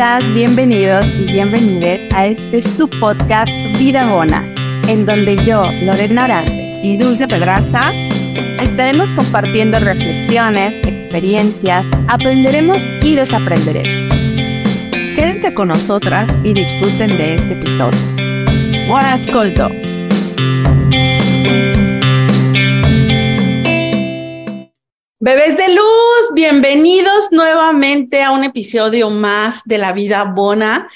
Bienvenidas, bienvenidos y bienvenidas a este su podcast Vida Bona, en donde yo, Lorena Orante y Dulce Pedraza estaremos compartiendo reflexiones, experiencias, aprenderemos y desaprenderemos. Quédense con nosotras y disfruten de este episodio. Buon ascolto! Bebés de luz, bienvenidos nuevamente a un episodio más de La Vida Bona.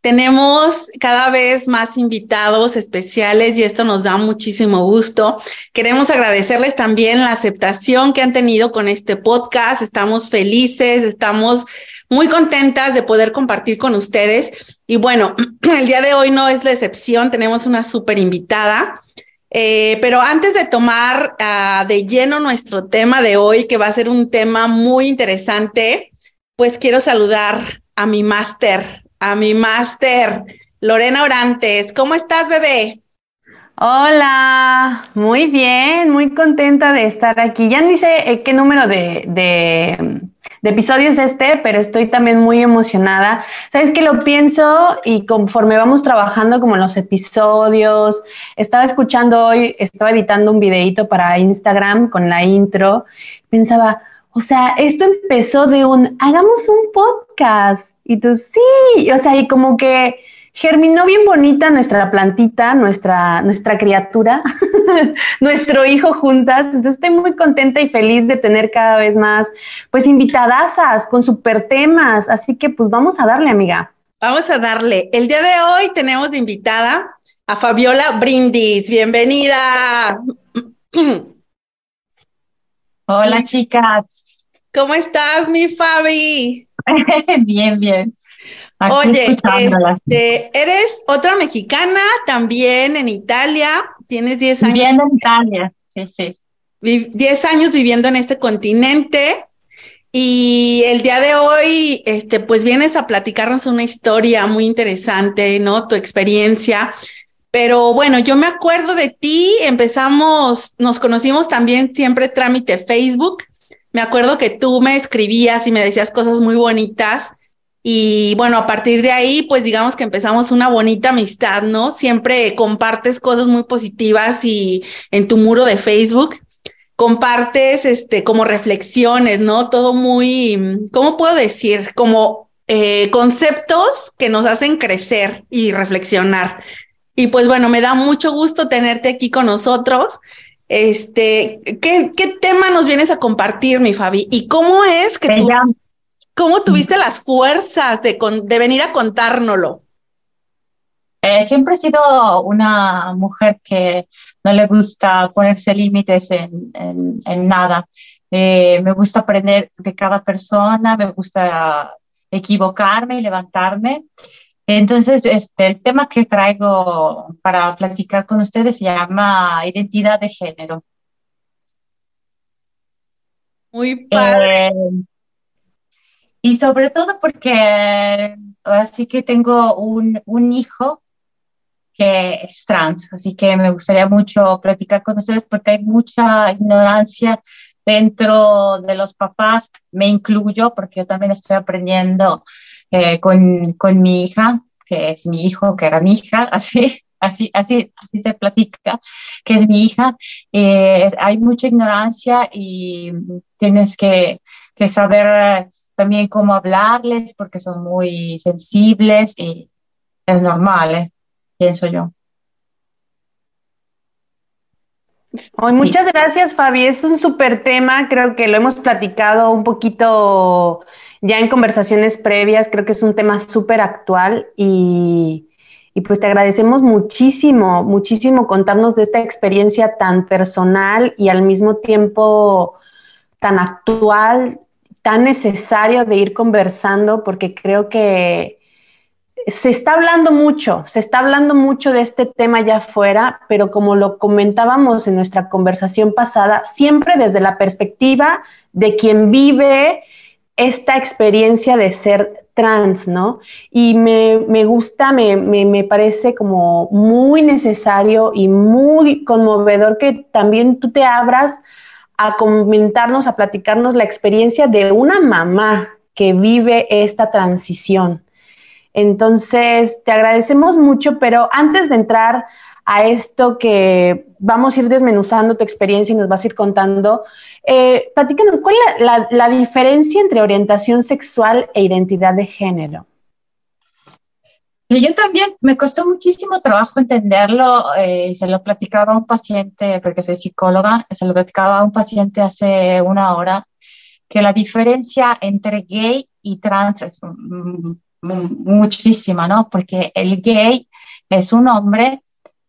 Tenemos cada vez más invitados especiales y esto nos da muchísimo gusto. Queremos agradecerles también la aceptación que han tenido con este podcast. Estamos felices, estamos muy contentas de poder compartir con ustedes. Y bueno, el día de hoy no es la excepción, tenemos una súper invitada. Eh, pero antes de tomar uh, de lleno nuestro tema de hoy, que va a ser un tema muy interesante, pues quiero saludar a mi máster, a mi máster, Lorena Orantes. ¿Cómo estás, bebé? Hola, muy bien, muy contenta de estar aquí. Ya ni sé eh, qué número de, de de episodios este, pero estoy también muy emocionada. Sabes que lo pienso y conforme vamos trabajando como en los episodios, estaba escuchando hoy, estaba editando un videito para Instagram con la intro, pensaba, o sea, esto empezó de un, hagamos un podcast. Y tú, sí, o sea, y como que germinó bien bonita nuestra plantita, nuestra, nuestra criatura, nuestro hijo juntas. Entonces estoy muy contenta y feliz de tener cada vez más, pues, invitadasas con super temas. Así que, pues, vamos a darle, amiga. Vamos a darle. El día de hoy tenemos de invitada a Fabiola Brindis. Bienvenida. Hola, chicas. ¿Cómo estás, mi Fabi? bien, bien. Oye, este, eres otra mexicana también en Italia, tienes 10 años. Viviendo en Italia, sí, sí. 10 años viviendo en este continente y el día de hoy, este, pues vienes a platicarnos una historia muy interesante, ¿no? Tu experiencia. Pero bueno, yo me acuerdo de ti, empezamos, nos conocimos también siempre trámite Facebook. Me acuerdo que tú me escribías y me decías cosas muy bonitas y bueno, a partir de ahí, pues digamos que empezamos una bonita amistad, ¿no? Siempre compartes cosas muy positivas y en tu muro de Facebook compartes este como reflexiones, ¿no? Todo muy, ¿cómo puedo decir? Como eh, conceptos que nos hacen crecer y reflexionar. Y pues bueno, me da mucho gusto tenerte aquí con nosotros. Este, ¿qué, qué tema nos vienes a compartir, mi Fabi? ¿Y cómo es que tú... ¿Cómo tuviste las fuerzas de, de venir a contárnoslo? Eh, siempre he sido una mujer que no le gusta ponerse límites en, en, nada. Eh, me gusta aprender de cada persona, me gusta equivocarme y levantarme. Entonces, este, el tema que traigo para platicar con ustedes se llama identidad de género. Muy padre. Eh, y sobre todo porque así que tengo un, un hijo que es trans, así que me gustaría mucho platicar con ustedes porque hay mucha ignorancia dentro de los papás, me incluyo porque yo también estoy aprendiendo eh, con, con, mi hija, que es mi hijo, que era mi hija, así, así, así, así se platica, que es mi hija. Eh, hay mucha ignorancia y tienes que, que saber también cómo hablarles porque son muy sensibles y es normal, ¿eh? pienso yo. Muchas gracias, Fabi. Es un súper tema. Creo que lo hemos platicado un poquito ya en conversaciones previas. Creo que es un tema súper actual y, y, pues te agradecemos muchísimo, muchísimo contarnos de esta experiencia tan personal y al mismo tiempo tan actual tan necesario de ir conversando porque creo que se está hablando mucho, se está hablando mucho de este tema ya afuera, pero como lo comentábamos en nuestra conversación pasada, siempre desde la perspectiva de quien vive esta experiencia de ser trans, ¿no? Y me, gusta, me, me, parece como muy necesario y muy conmovedor que también tú te abras a comentarnos, a platicarnos la experiencia de una mamá que vive esta transición. Entonces, te agradecemos mucho, pero antes de entrar a esto que vamos a ir desmenuzando tu experiencia y nos vas a ir contando, eh, platícanos, ¿cuál es la, diferencia entre orientación sexual e identidad de género? Yo también me costó muchísimo trabajo entenderlo. Eh, se lo platicaba a un paciente, porque soy psicóloga, se lo platicaba a un paciente hace una hora, que la diferencia entre gay y trans es muchísima, ¿no? Porque el gay es un hombre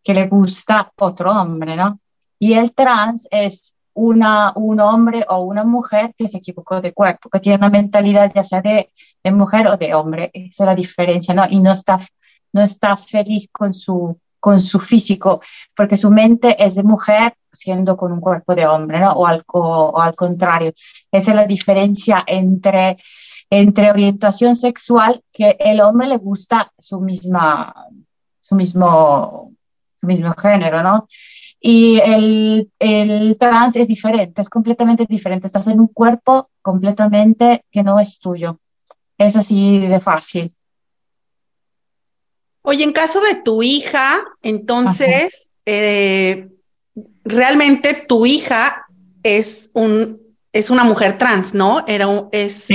que le gusta otro hombre, ¿no? Y el trans es una, un hombre o una mujer que se equivocó de cuerpo, que tiene una mentalidad ya sea de, de mujer o de hombre, esa es la diferencia, ¿no? Y no está, no está feliz con su, con su físico, porque su mente es de mujer siendo con un cuerpo de hombre, ¿no? O al, o al contrario. Esa es la diferencia entre, entre orientación sexual, que el hombre le gusta su misma, su mismo, su mismo género, ¿no? Y el, el trans es diferente, es completamente diferente. Estás en un cuerpo completamente que no es tuyo. Es así de fácil. Oye, en caso de tu hija, entonces, eh, realmente tu hija es un es una mujer trans, ¿no? Era un, es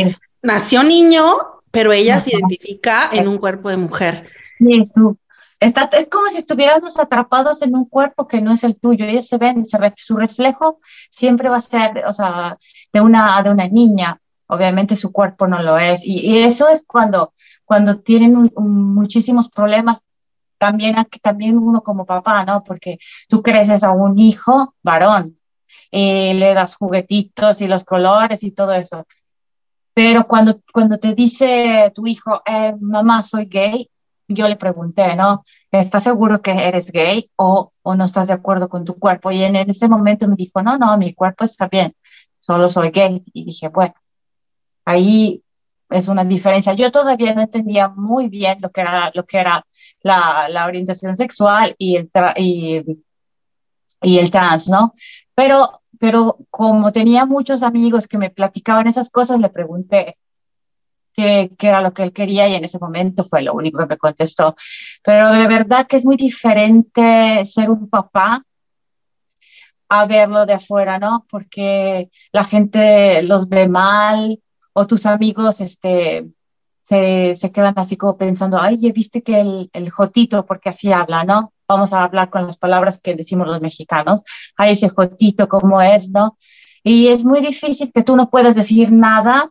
nació niño, pero ella se identifica en un cuerpo de mujer. Sí, Es como si estuviéramos atrapados en un cuerpo que no es el tuyo. Ellos se ven, su reflejo siempre va a ser, o sea, de una, de una niña. Obviamente su cuerpo no lo es. Y, eso es cuando, cuando tienen muchísimos problemas. También, también uno como papá, ¿no? Porque tú creces a un hijo varón, y le das juguetitos y los colores y todo eso. Pero cuando, cuando te dice tu hijo, eh, mamá, soy gay, yo le pregunté, ¿no? ¿Estás seguro que eres gay o, o no estás de acuerdo con tu cuerpo? Y en, ese momento me dijo, no, no, mi cuerpo está bien, solo soy gay. Y dije, bueno, ahí es una diferencia. Yo todavía no entendía muy bien lo que era, lo que era la, la orientación sexual y el, y, y el trans, ¿no? Pero, pero como tenía muchos amigos que me platicaban esas cosas, le pregunté, qué, era lo que él quería y en ese momento fue lo único que me contestó. Pero de verdad que es muy diferente ser un papá a verlo de afuera, ¿no? Porque la gente los ve mal o tus amigos este, se, se quedan así como pensando, ay, viste que el, el jotito, porque así habla, ¿no? Vamos a hablar con las palabras que decimos los mexicanos, ay, ese jotito, ¿cómo es, no? Y es muy difícil que tú no puedas decir nada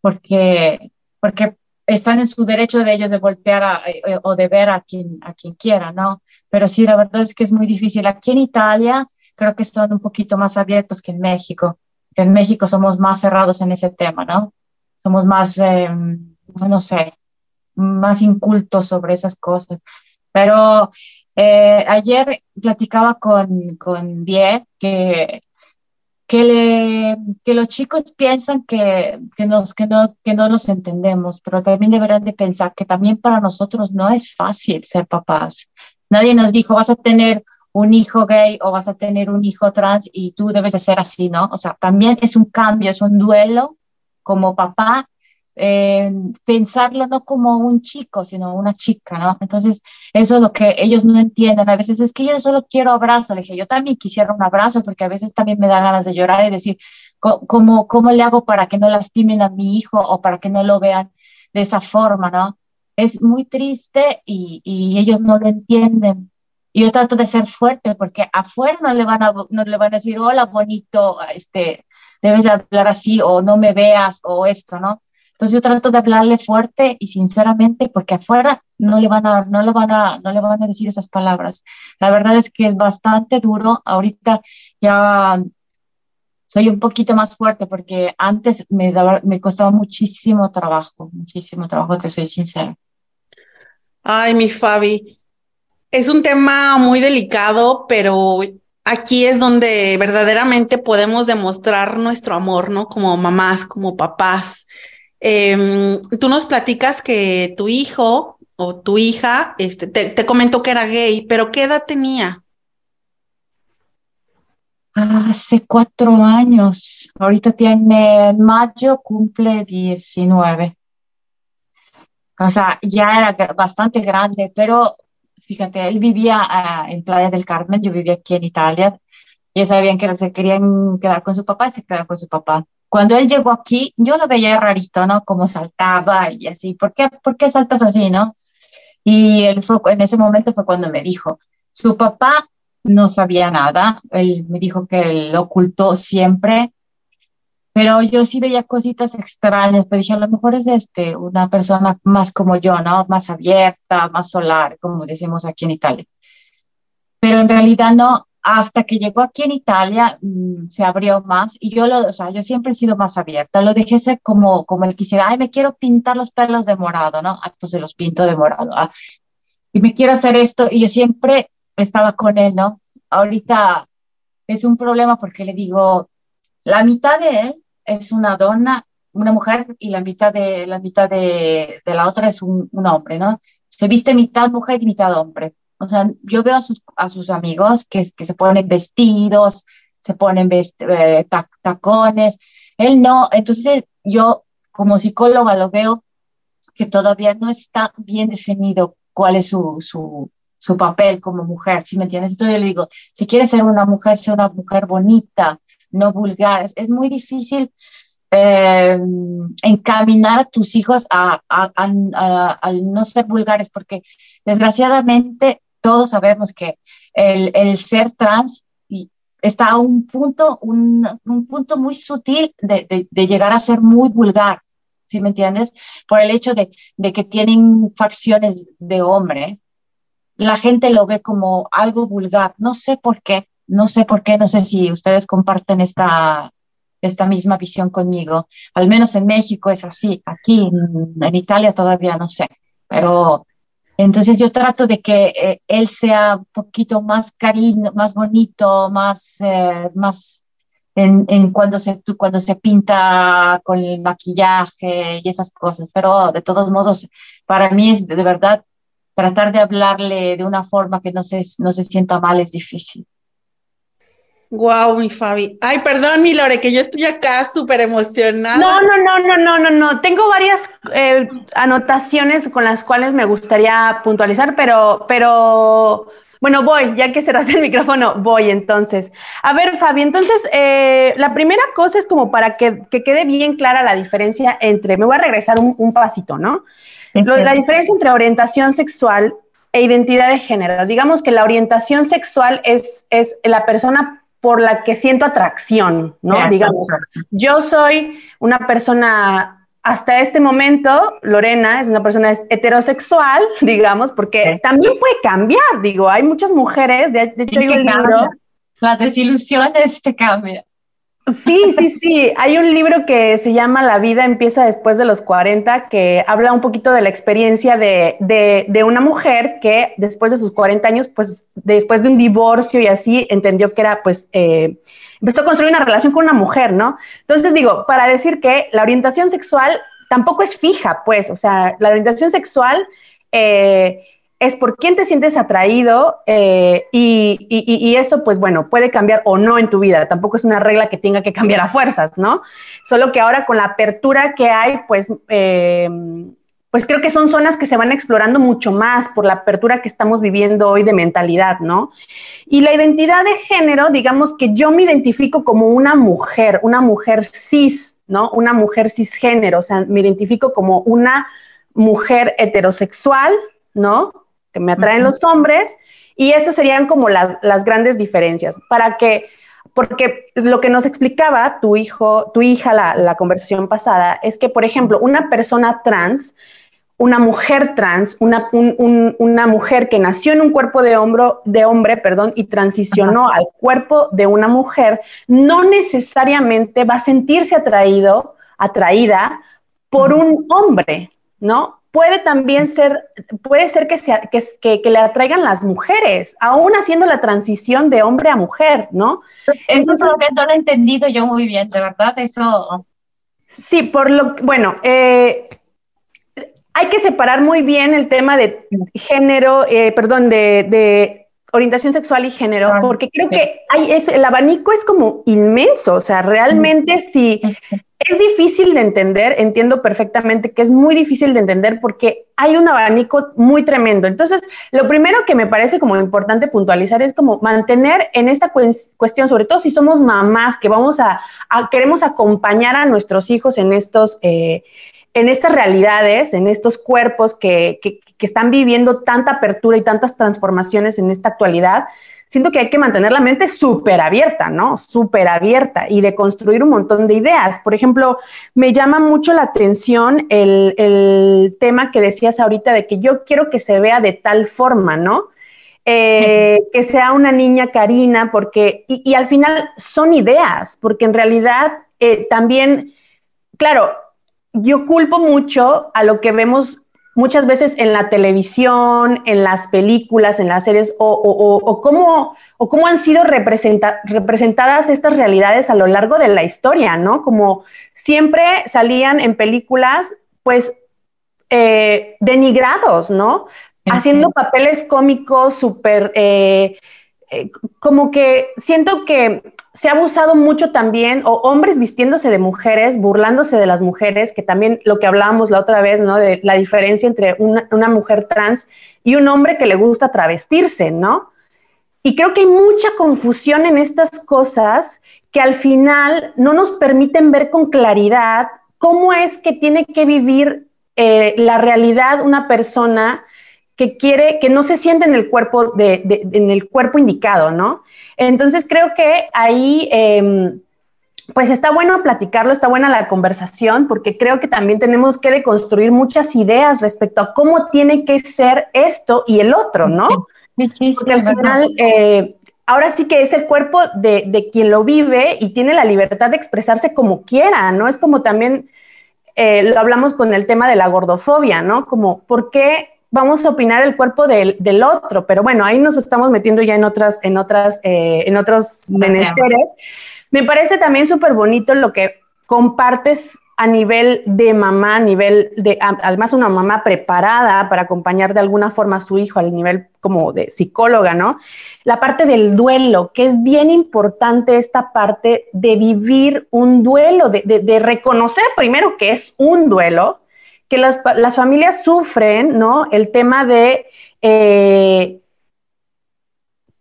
porque porque están en su derecho de ellos de voltear eh, eh, o de ver a quien, a quien quiera, ¿no? Pero sí, la verdad es que es muy difícil. Aquí en Italia creo que son un poquito más abiertos que en México. En México somos más cerrados en ese tema, ¿no? Somos más, em, no sé, más incultos sobre esas cosas. Pero eh, ayer platicaba con, con Die que que, le, que los chicos piensan que, que, nos, que, no, que no los entendemos, pero también deberán de pensar que también para nosotros no es fácil ser papás. Nadie nos dijo, vas a tener un hijo gay o vas a tener un hijo trans y tú debes de ser así, ¿no? O sea, también es un cambio, es un duelo como papá eh, pensarlo no como un chico, sino una chica, ¿no? Entonces, eso es lo que ellos no entienden. A veces es que yo solo quiero abrazo. Le dije, yo también quisiera un abrazo porque a veces también me da ganas de llorar y decir, ¿cómo, cómo le hago para que no lastimen a mi hijo o para que no lo vean de esa forma, ¿no? Es muy triste y, y ellos no lo entienden. Y yo trato de ser fuerte porque afuera no le van a, no le van a decir, hola, bonito, este, debes hablar así o no me veas o esto, ¿no? Entonces yo trato de hablarle fuerte y sinceramente porque afuera no le van a, no le van a, no le van a decir esas palabras. La verdad es que es bastante duro. Ahorita ya soy un poquito más fuerte porque antes me, daba, me costaba muchísimo trabajo, muchísimo trabajo, te soy sincera. Ay, mi Fabi, es un tema muy delicado, pero aquí es donde verdaderamente podemos demostrar nuestro amor, ¿no? Como mamás, como papás. Em, tú nos platicas que tu hijo o tu hija este, te, comentó que era gay, pero ¿qué edad tenía? Hace cuatro años. Ahorita tiene en mayo, cumple 19. O sea, ya era bastante grande, pero fíjate, él vivía ah, en Playa del Carmen, yo vivía aquí en Italia, y sabían que se querían quedar con su papá y se quedaron con su papá. Cuando él llegó aquí, yo lo veía rarito, ¿no? Como saltaba y así, ¿por qué, ¿por qué saltas así, no? Y él fue, en ese momento fue cuando me dijo, su papá no sabía nada, él me dijo que lo ocultó siempre, pero yo sí veía cositas extrañas, pero dije, a lo mejor es este, una persona más como yo, ¿no? Más abierta, más solar, como decimos aquí en Italia. Pero en realidad no, hasta que llegó aquí en Italia mm, se abrió más y yo lo, o sea, yo siempre he sido más abierta, lo dejé como, como él quisiera, ay, me quiero pintar los pelos de morado, ¿no? Ah, pues se los pinto de morado, ah, y me quiero hacer esto y yo siempre estaba con él, ¿no? Ahorita es un problema porque le digo, la mitad de él es una dona, una mujer y la mitad de la mitad de, la otra es un hombre, ¿no? Se viste mitad mujer y mitad hombre o sea, yo veo a sus, a sus amigos que, que se ponen vestidos, se ponen eh, tacones. Él no. Entonces, yo como psicóloga lo veo que todavía no está bien definido cuál es su, su, su papel como mujer, ¿sí me entiendes? Entonces yo le digo, si quieres ser una mujer, sea una mujer bonita, no vulgar. Es, muy difícil eh, encaminar a tus hijos a, a, a, a, no ser vulgares, porque desgraciadamente todos sabemos que el, el ser trans está a un punto, un, un punto muy sutil de, de, llegar a ser muy vulgar, ¿sí me entiendes? Por el hecho de, de que tienen facciones de hombre, la gente lo ve como algo vulgar. No sé por qué, no sé por qué, no sé si ustedes comparten esta, esta misma visión conmigo. Al menos en México es así, aquí en, en Italia todavía no sé, pero entonces yo trato de que eh, él sea un poquito más cariño, más bonito, más, eh, más en, en, cuando, se, cuando se pinta con el maquillaje y esas cosas. Pero de todos modos, para mí es de, verdad tratar de hablarle de una forma que no se, no se sienta mal es difícil. Wow, mi Fabi. Ay, perdón, mi Lore, que yo estoy acá súper emocionada. No, no, no, no, no, no, no. Tengo varias eh, anotaciones con las cuales me gustaría puntualizar, pero, pero, bueno, voy, ya que cerraste el micrófono, voy entonces. A ver, Fabi, entonces, eh, la primera cosa es como para que, que, quede bien clara la diferencia entre, me voy a regresar un, un pasito, ¿no? Sí, sí. La diferencia entre orientación sexual e identidad de género. Digamos que la orientación sexual es, es la persona por la que siento atracción, ¿no? Digamos, yo soy una persona, hasta este momento, Lorena es una persona heterosexual, digamos, porque también puede cambiar, digo, hay muchas mujeres, de, hecho hay un libro... Las desilusiones te cambian. Sí, sí, sí. Hay un libro que se llama La vida empieza después de los 40, que habla un poquito de la experiencia de, de, una mujer que después de sus 40 años, pues después de un divorcio y así, entendió que era, pues, eh, empezó a construir una relación con una mujer, ¿no? Entonces digo, para decir que la orientación sexual tampoco es fija, pues, o sea, la orientación sexual... Eh, es por quién te sientes atraído eh, y, eso, pues bueno, puede cambiar o no en tu vida. Tampoco es una regla que tenga que cambiar a fuerzas, ¿no? Solo que ahora con la apertura que hay, pues, eh, pues creo que son zonas que se van explorando mucho más por la apertura que estamos viviendo hoy de mentalidad, ¿no? Y la identidad de género, digamos que yo me identifico como una mujer, una mujer cis, ¿no? Una mujer cisgénero, o sea, me identifico como una mujer heterosexual, ¿no? Que me atraen los hombres, y estas serían como las, las grandes diferencias, para que, porque lo que nos explicaba tu hijo, tu hija, la, la conversación pasada, es que, por ejemplo, una persona trans, una mujer trans, una, un, un, una mujer que nació en un cuerpo de, hombro, de hombre perdón, y transicionó Ajá. al cuerpo de una mujer, no necesariamente va a sentirse atraído, atraída por Ajá. un hombre, ¿no? Puede también ser, puede ser que, sea, que, que, que, le atraigan las mujeres, aún haciendo la transición de hombre a mujer, ¿no? Pues eso es lo que no lo he entendido yo muy bien, de verdad, eso. Sí, por lo bueno, eh, hay que separar muy bien el tema de género, eh, perdón, de, de, orientación sexual y género, porque creo sí. que hay, es, el abanico es como inmenso, o sea, realmente sí. si es difícil de entender, entiendo perfectamente que es muy difícil de entender porque hay un abanico muy tremendo. Entonces, lo primero que me parece como importante puntualizar es como mantener en esta cuestión, sobre todo si somos mamás que vamos a, queremos acompañar a nuestros hijos en estos, eh, en estas realidades, en estos cuerpos que, que, que están viviendo tanta apertura y tantas transformaciones en esta actualidad siento que hay que mantener la mente súper abierta, ¿no? Súper abierta y de construir un montón de ideas. Por ejemplo, me llama mucho la atención el, tema que decías ahorita de que yo quiero que se vea de tal forma, ¿no? Eh, que sea una niña Karina, porque, y, al final son ideas, porque en realidad eh, también, claro, yo culpo mucho a lo que vemos muchas veces en la televisión, en las películas, en las series, o, cómo, o cómo han sido representadas estas realidades a lo largo de la historia, ¿no? Como siempre salían en películas, pues, eh, denigrados, ¿no? Haciendo papeles cómicos súper... Eh, eh, como que siento que se ha abusado mucho también, o hombres vistiéndose de mujeres, burlándose de las mujeres, que también lo que hablábamos la otra vez, ¿no? De la diferencia entre una, mujer trans y un hombre que le gusta travestirse, ¿no? Y creo que hay mucha confusión en estas cosas que al final no nos permiten ver con claridad cómo es que tiene que vivir eh, la realidad una persona que quiere, que no se siente en el cuerpo, de, en el cuerpo indicado, ¿no? Entonces creo que ahí, em, pues está bueno platicarlo, está buena la conversación, porque creo que también tenemos que deconstruir muchas ideas respecto a cómo tiene que ser esto y el otro, ¿no? Sí, sí, porque al final, eh, ahora sí que es el cuerpo de, de, quien lo vive y tiene la libertad de expresarse como quiera, ¿no? Es como también eh, lo hablamos con el tema de la gordofobia, ¿no? Como, ¿por qué vamos a opinar el cuerpo del, del, otro, pero bueno, ahí nos estamos metiendo ya en otras, en otras, eh, en otros menesteres. Me parece también súper bonito lo que compartes a nivel de mamá, a nivel de, además una mamá preparada para acompañar de alguna forma a su hijo al nivel como de psicóloga, ¿no? La parte del duelo, que es bien importante esta parte de vivir un duelo, de, de, de reconocer primero que es un duelo, que las, familias sufren, ¿no? El tema de eh,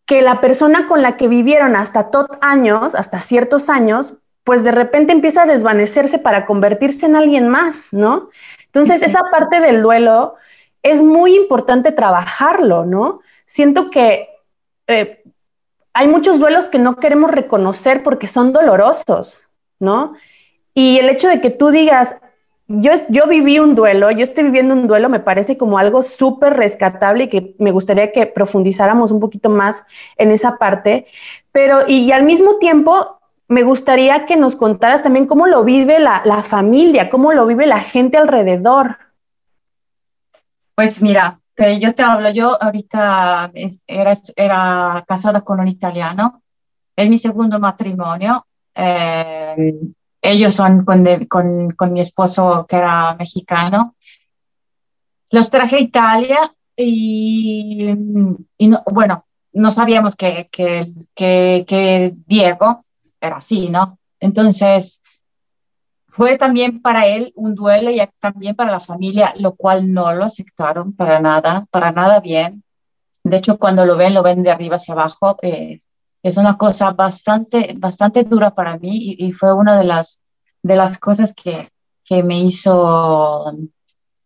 que la persona con la que vivieron hasta tot años, hasta ciertos años, pues de repente empieza a desvanecerse para convertirse en alguien más, ¿no? Entonces, esa parte del duelo es muy importante trabajarlo, ¿no? Siento que eh, hay muchos duelos que no queremos reconocer porque son dolorosos, ¿no? Y el hecho de que tú digas, yo, yo viví un duelo, yo estoy viviendo un duelo, me parece como algo súper rescatable y que me gustaría que profundizáramos un poquito más en esa parte, pero y, al mismo tiempo me gustaría que nos contaras también cómo lo vive la, la familia, cómo lo vive la gente alrededor. Pues mira, yo te hablo, yo ahorita era, era casada con un italiano, es mi segundo matrimonio. Eh, ellos son con, mi esposo que era mexicano. Los traje a Italia y, bueno, no sabíamos que, que, que, Diego era así, ¿no? Entonces, fue también para él un duelo y también para la familia, lo cual no lo aceptaron para nada, para nada bien. De hecho, cuando lo ven, lo ven de arriba hacia abajo. Eh, es una cosa bastante, bastante dura para mí y, fue una de las, de las cosas que, que me hizo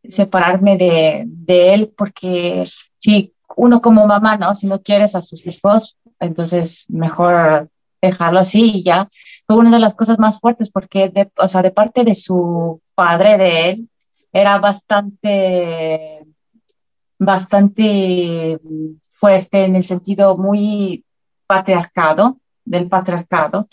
separarme de, de, él porque si uno como mamá, ¿no? Si no quieres a sus hijos, entonces mejor dejarlo así y ya. Fue una de las cosas más fuertes porque, de, o sea, de parte de su padre, de él, era bastante, bastante fuerte en el sentido muy patriarcado, del patriarcado,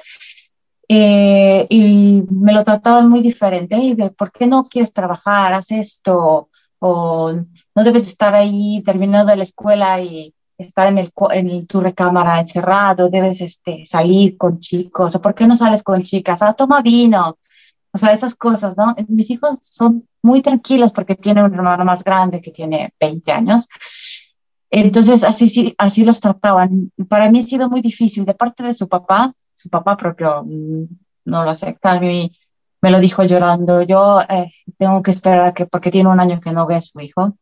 eh, y me lo trataban muy diferente. ¿Por qué no quieres trabajar? Haz esto. O no debes estar ahí terminando la escuela y estar en, el, en tu recámara encerrado, debes este, salir con chicos, o por qué no sales con chicas, ah, toma vino, o sea, esas cosas, ¿no? Mis hijos son muy tranquilos porque tienen un hermano más grande que tiene 20 años entonces, así, así los trataban. Para mí ha sido muy difícil. De parte de su papá, su papá propio mm, no lo acepta. Mi, me lo dijo llorando, yo eh, tengo que esperar que, porque tiene un año que no ve a su hijo,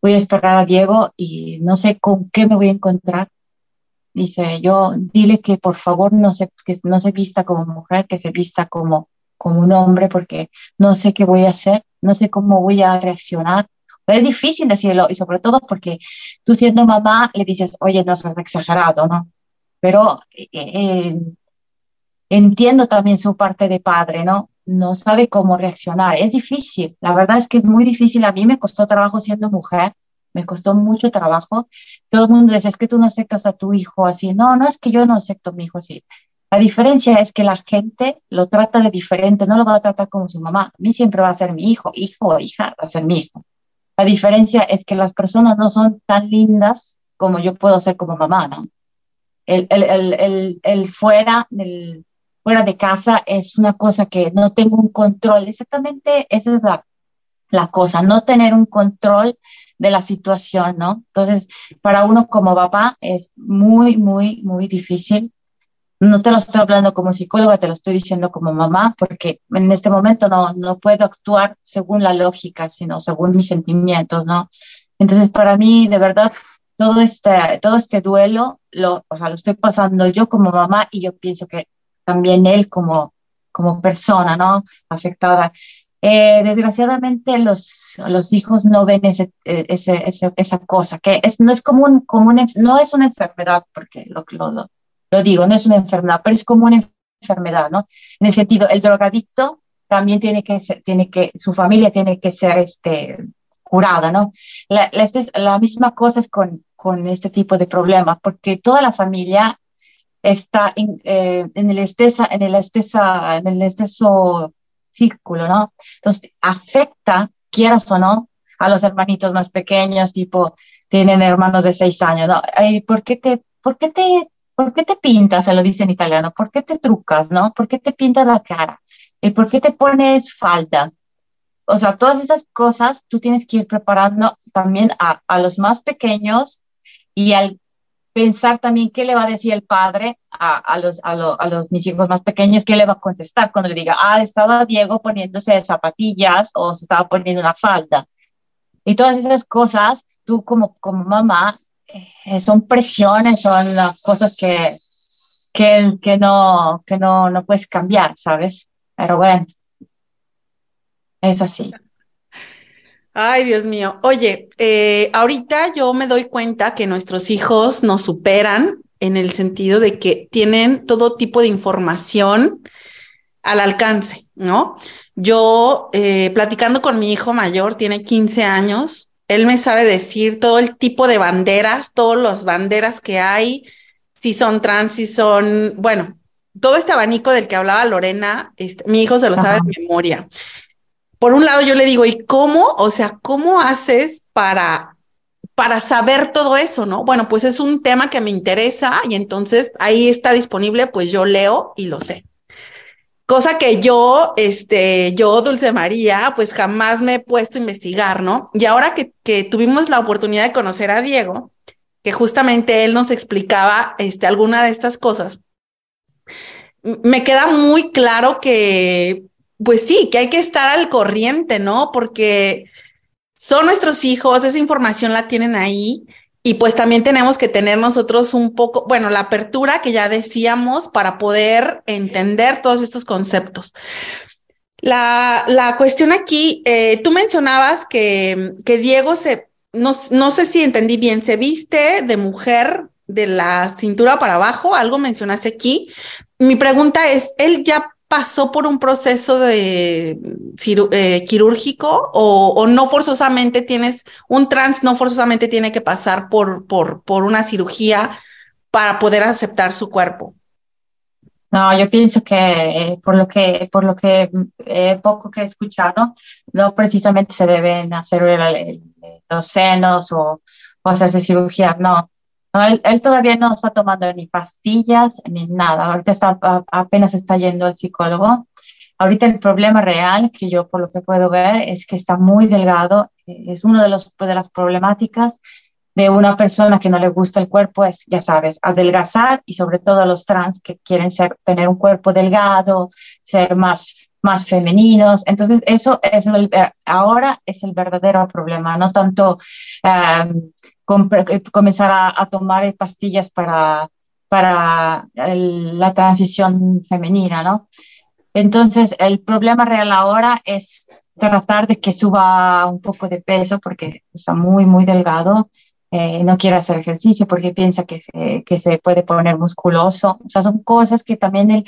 voy a esperar a Diego y no sé con qué me voy a encontrar. Dice, yo dile que por favor no se, que no se vista como mujer, que se vista como, como un hombre, porque no sé qué voy a hacer, no sé cómo voy a reaccionar. Es difícil decirlo, y sobre todo porque tú siendo mamá le dices, oye, no seas exagerado, ¿no? Pero eh, eh, entiendo también su parte de padre, ¿no? No sabe cómo reaccionar. Es difícil, la verdad es que es muy difícil. A mí me costó trabajo siendo mujer, me costó mucho trabajo. Todo el mundo dice, es que tú no aceptas a tu hijo así. No, no es que yo no acepto a mi hijo así. La diferencia es que la gente lo trata de diferente, no lo va a tratar como su mamá. A mí siempre va a ser mi hijo, hijo o hija, va a ser mi hijo. La diferencia es que las personas no son tan lindas como yo puedo ser como mamá, ¿no? El, el, el, el fuera, fuera de casa es una cosa que no tengo un control. Exactamente esa es la, la cosa, no tener un control de la situación, ¿no? Entonces, para uno como papá es muy, muy, muy difícil. No te lo estoy hablando como psicóloga, te lo estoy diciendo como mamá, porque en este momento no, no puedo actuar según la lógica, sino según mis sentimientos, ¿no? Entonces, para mí, de verdad, todo este, todo este duelo, lo, o sea, lo estoy pasando yo como mamá y yo pienso que también él como, como persona, ¿no? Afectada. Eh, desgraciadamente los, los hijos no ven ese, eh, ese, esa cosa, que es, no es como, un, como una, no es una enfermedad, porque lo, lo, lo digo, no es una enfermedad, pero es como una enfermedad, ¿no? En el sentido, el drogadicto también tiene que ser, tiene que, su familia tiene que ser este, curada, ¿no? La, la, este misma cosa es con, con este tipo de problemas, porque toda la familia está eh, en el estesa, en el estesa, en el esteso círculo, ¿no? Entonces afecta, quieras o no, a los hermanitos más pequeños, tipo, tienen hermanos de seis años, ¿no? ¿por qué te, por qué te, por qué te pintas? Se lo dice en italiano, ¿por qué te trucas, no? ¿Por qué te pintas la cara? ¿Y por qué te pones falda? O sea, todas esas cosas tú tienes que ir preparando también a, a los más pequeños y al pensar también qué le va a decir el padre a, a los, a, a, los mis hijos más pequeños, qué le va a contestar cuando le diga, ah, estaba Diego poniéndose zapatillas o se estaba poniendo una falda. Y todas esas cosas, tú como, como mamá, son presiones, son cosas que, que, que, no, que no, no puedes cambiar, ¿sabes? Pero bueno, es así. Ay, Dios mío. Oye, eh, ahorita yo me doy cuenta que nuestros hijos nos superan en el sentido de que tienen todo tipo de información al alcance, ¿no? Yo, eh, platicando con mi hijo mayor, tiene 15 años, él me sabe decir todo el tipo de banderas, todas las banderas que hay, si son trans, si son, bueno, todo este abanico del que hablaba Lorena, este, mi hijo se lo sabe de memoria por un lado yo le digo, ¿y cómo? O sea, ¿cómo haces para, para saber todo eso, no? Bueno, pues es un tema que me interesa y entonces ahí está disponible, pues yo leo y lo sé. Cosa que yo, este, yo, Dulce María, pues jamás me he puesto a investigar, ¿no? Y ahora que, que tuvimos la oportunidad de conocer a Diego, que justamente él nos explicaba, este, alguna de estas cosas, me queda muy claro que pues sí, que hay que estar al corriente, ¿no? Porque son nuestros hijos, esa información la tienen ahí y pues también tenemos que tener nosotros un poco, bueno, la apertura que ya decíamos para poder entender todos estos conceptos. La, la cuestión aquí, eh, tú mencionabas que, que Diego se, no, no sé si entendí bien, se viste de mujer de la cintura para abajo, algo mencionaste aquí. Mi pregunta es, ¿él ya pasó por un proceso de eh, quirúrgico o, no forzosamente tienes, un trans no forzosamente tiene que pasar por, por, por una cirugía para poder aceptar su cuerpo? No, yo pienso que eh, por lo que por lo que eh, poco que he escuchado, no precisamente se deben hacer los senos o, o hacerse cirugía, no. Él, todavía no está tomando ni pastillas ni nada. Ahorita está, apenas está yendo al psicólogo. Ahorita el problema real que yo por lo que puedo ver es que está muy delgado. Es una de, los, de las problemáticas de una persona que no le gusta el cuerpo es, ya sabes, adelgazar y sobre todo a los trans que quieren tener un cuerpo delgado, ser más más femeninos. Entonces, eso es el, ahora es el verdadero problema, no tanto em, comenzar a, tomar pastillas para, para la transición femenina, ¿no? Entonces, el problema real ahora es tratar de que suba un poco de peso porque está muy, muy delgado. Eh, no quiere hacer ejercicio porque piensa que se, que se puede poner musculoso. O sea, son cosas que también él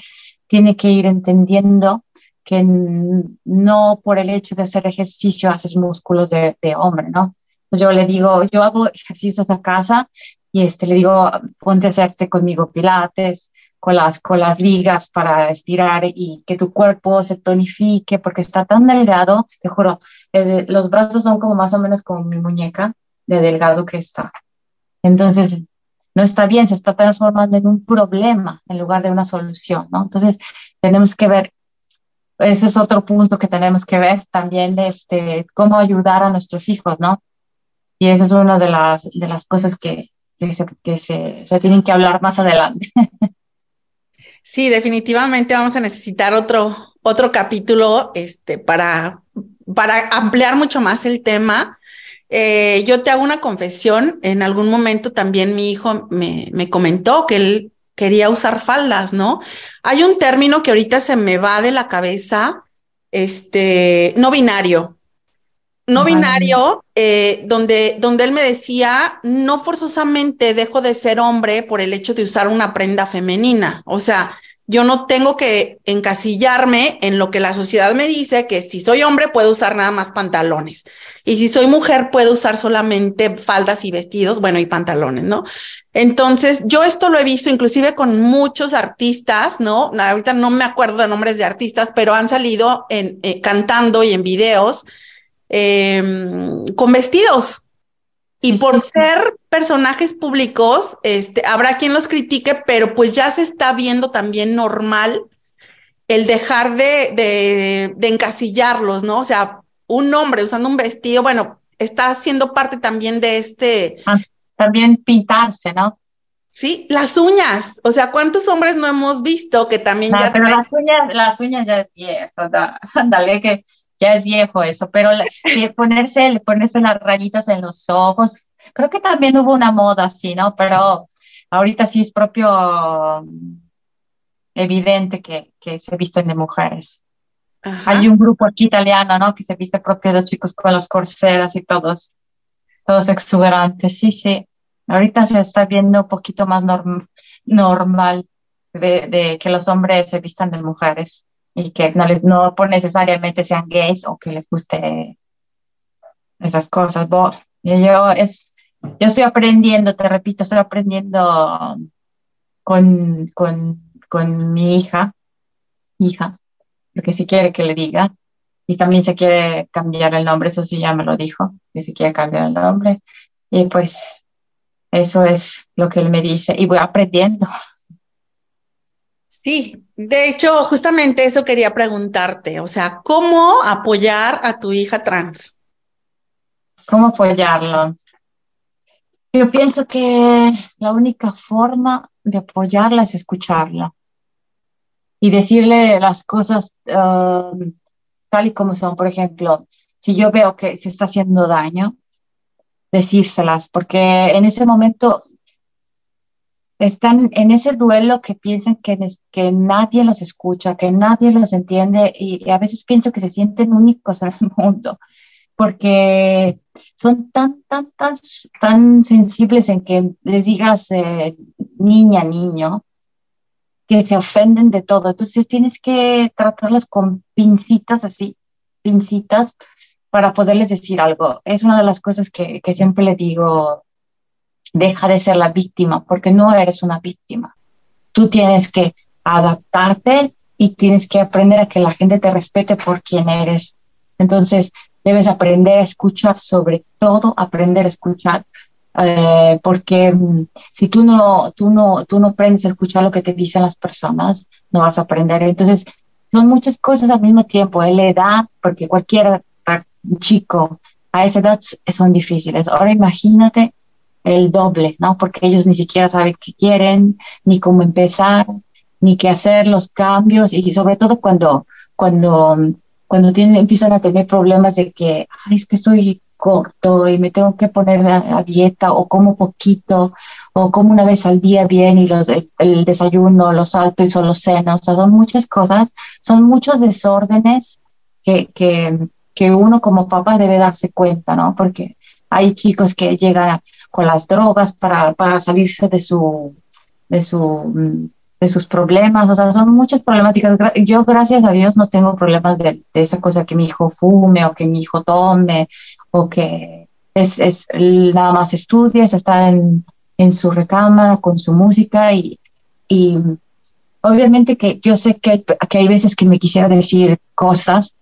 tiene que ir entendiendo que no por el hecho de hacer ejercicio haces músculos de, de hombre, ¿no? Yo le digo, yo hago ejercicios a casa y este, le digo, ponte a hacerte conmigo pilates, con las, con las ligas para estirar y que tu cuerpo se tonifique porque está tan delgado, te juro, los brazos son como más o menos como mi muñeca de delgado que está. Entonces, no está bien, se está transformando en un problema en lugar de una solución, ¿no? Entonces, tenemos que ver, ese es otro punto que tenemos que ver también, este, cómo ayudar a nuestros hijos, ¿no? Y esa es una de las, de las cosas que, que, se, que se, se tienen que hablar más adelante. Sí, definitivamente vamos a necesitar otro, otro capítulo este, para, para ampliar mucho más el tema. Eh, yo te hago una confesión. En algún momento también mi hijo me, me comentó que él quería usar faldas, ¿no? Hay un término que ahorita se me va de la cabeza, este, no binario. No binario, eh, donde, donde él me decía, no forzosamente dejo de ser hombre por el hecho de usar una prenda femenina. O sea, yo no tengo que encasillarme en lo que la sociedad me dice, que si soy hombre puedo usar nada más pantalones. Y si soy mujer puedo usar solamente faldas y vestidos, bueno, y pantalones, ¿no? Entonces, yo esto lo he visto inclusive con muchos artistas, ¿no? Ahorita no me acuerdo de nombres de artistas, pero han salido en, eh, cantando y en videos Em, con vestidos. Y por ser personajes públicos, este, habrá quien los critique, pero pues ya se está viendo también normal el dejar de, de, encasillarlos, ¿no? O sea, un hombre usando un vestido, bueno, está haciendo parte también de este... Ah, también pintarse, ¿no? Sí, las uñas. O sea, ¿cuántos hombres no hemos visto que también ya... Pero las uñas, las uñas ya, yeah, ándale, que ya es viejo eso, pero ponerse, ponerse las rayitas en los ojos, creo que también hubo una moda así, ¿no? Pero ahorita sí es propio mm, evidente que, que se visten de mujeres. Hay un grupo aquí italiano, ¿no? Que se viste propio de chicos con los corseras y todos, todos exuberantes. Sí, sí. Ahorita se está viendo un poquito más normal de, de, que los hombres se vistan de mujeres y que no, les, no por necesariamente sean gays o que les guste esas cosas. yo, es, yo estoy aprendiendo, te repito, estoy aprendiendo con, con, con mi hija, hija, porque si quiere que le diga, y también se quiere cambiar el nombre, eso sí ya me lo dijo, que se quiere cambiar el nombre, y pues eso es lo que él me dice, y voy aprendiendo. Sí, de hecho, justamente eso quería preguntarte, o sea, ¿cómo apoyar a tu hija trans? ¿Cómo apoyarlo? Yo pienso que la única forma de apoyarla es escucharla y decirle las cosas um, tal y como son. Por ejemplo, si yo veo que se está haciendo daño, decírselas, porque en ese momento están en ese duelo que piensan que, que nadie los escucha, que nadie los entiende y, a veces pienso que se sienten únicos en el mundo porque son tan, tan, tan, tan sensibles en que les digas eh, niña, niño, que se ofenden de todo. Entonces tienes que tratarlos con pincitas así, pincitas, para poderles decir algo. Es una de las cosas que, que siempre le digo deja de ser la víctima, porque no eres una víctima. Tú tienes que adaptarte y tienes que aprender a que la gente te respete por quien eres. Entonces, debes aprender a escuchar, sobre todo aprender a escuchar, eh, porque mm, si tú no, tú, no, tú no aprendes a escuchar lo que te dicen las personas, no vas a aprender. Entonces, son muchas cosas al mismo tiempo. En la edad, porque cualquier chico a esa edad son difíciles. Ahora imagínate el doble, ¿no? Porque ellos ni siquiera saben qué quieren, ni cómo empezar, ni qué hacer, los cambios, y sobre todo cuando, cuando, cuando tienen, empiezan a tener problemas de que, ay, es que estoy corto y me tengo que poner a, dieta o como poquito o como una vez al día bien y los, el, desayuno lo salto y solo cena, o sea, son muchas cosas, son muchos desórdenes que, que, que uno como papá debe darse cuenta, ¿no? Porque hay chicos que llegan con las drogas para, para salirse de su, de su de sus problemas, o sea, son muchas problemáticas. Yo, gracias a Dios, no tengo problemas de, de, esa cosa que mi hijo fume o que mi hijo tome o que es, es nada más estudia, está en, en su recámara con su música y, y obviamente que yo sé que que hay veces que me quisiera decir cosas,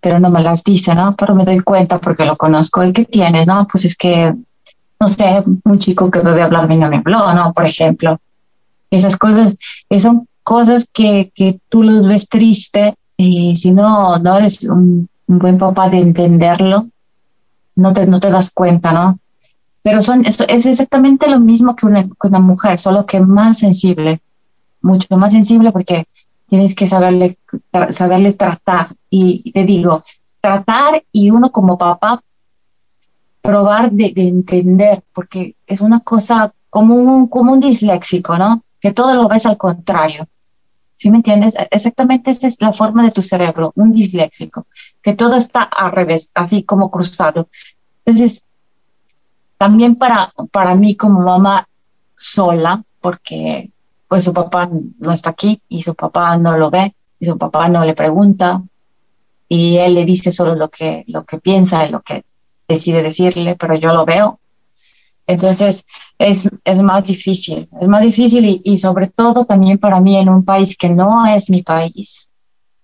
pero no me las dice, ¿no? Pero me doy cuenta porque lo conozco. ¿Y qué tienes? No, pues es que, no sé, un chico que debe hablarme no me habló, ¿no? Por ejemplo. Esas cosas, son cosas que, que tú los ves triste y si no, no eres un, un buen papá de entenderlo, no te, no te das cuenta, ¿no? Pero son, es, es exactamente lo mismo que una, que una mujer, solo que más sensible, mucho más sensible porque tienes que saberle, saberle tratar. Y te digo, tratar y uno como papá probar de, de, entender, porque es una cosa como un, como un disléxico, ¿no? Que todo lo ves al contrario. ¿Sí me entiendes? Exactamente esa es la forma de tu cerebro, un disléxico, que todo está al revés, así como cruzado. Entonces, también para, para mí como mamá sola, porque pues su papá no está aquí y su papá no lo ve y su papá no le pregunta y él le dice solo lo que, lo que piensa y lo que decide decirle, pero yo lo veo. Entonces es, es más difícil, es más difícil y, sobre todo también para mí en un país que no es mi país,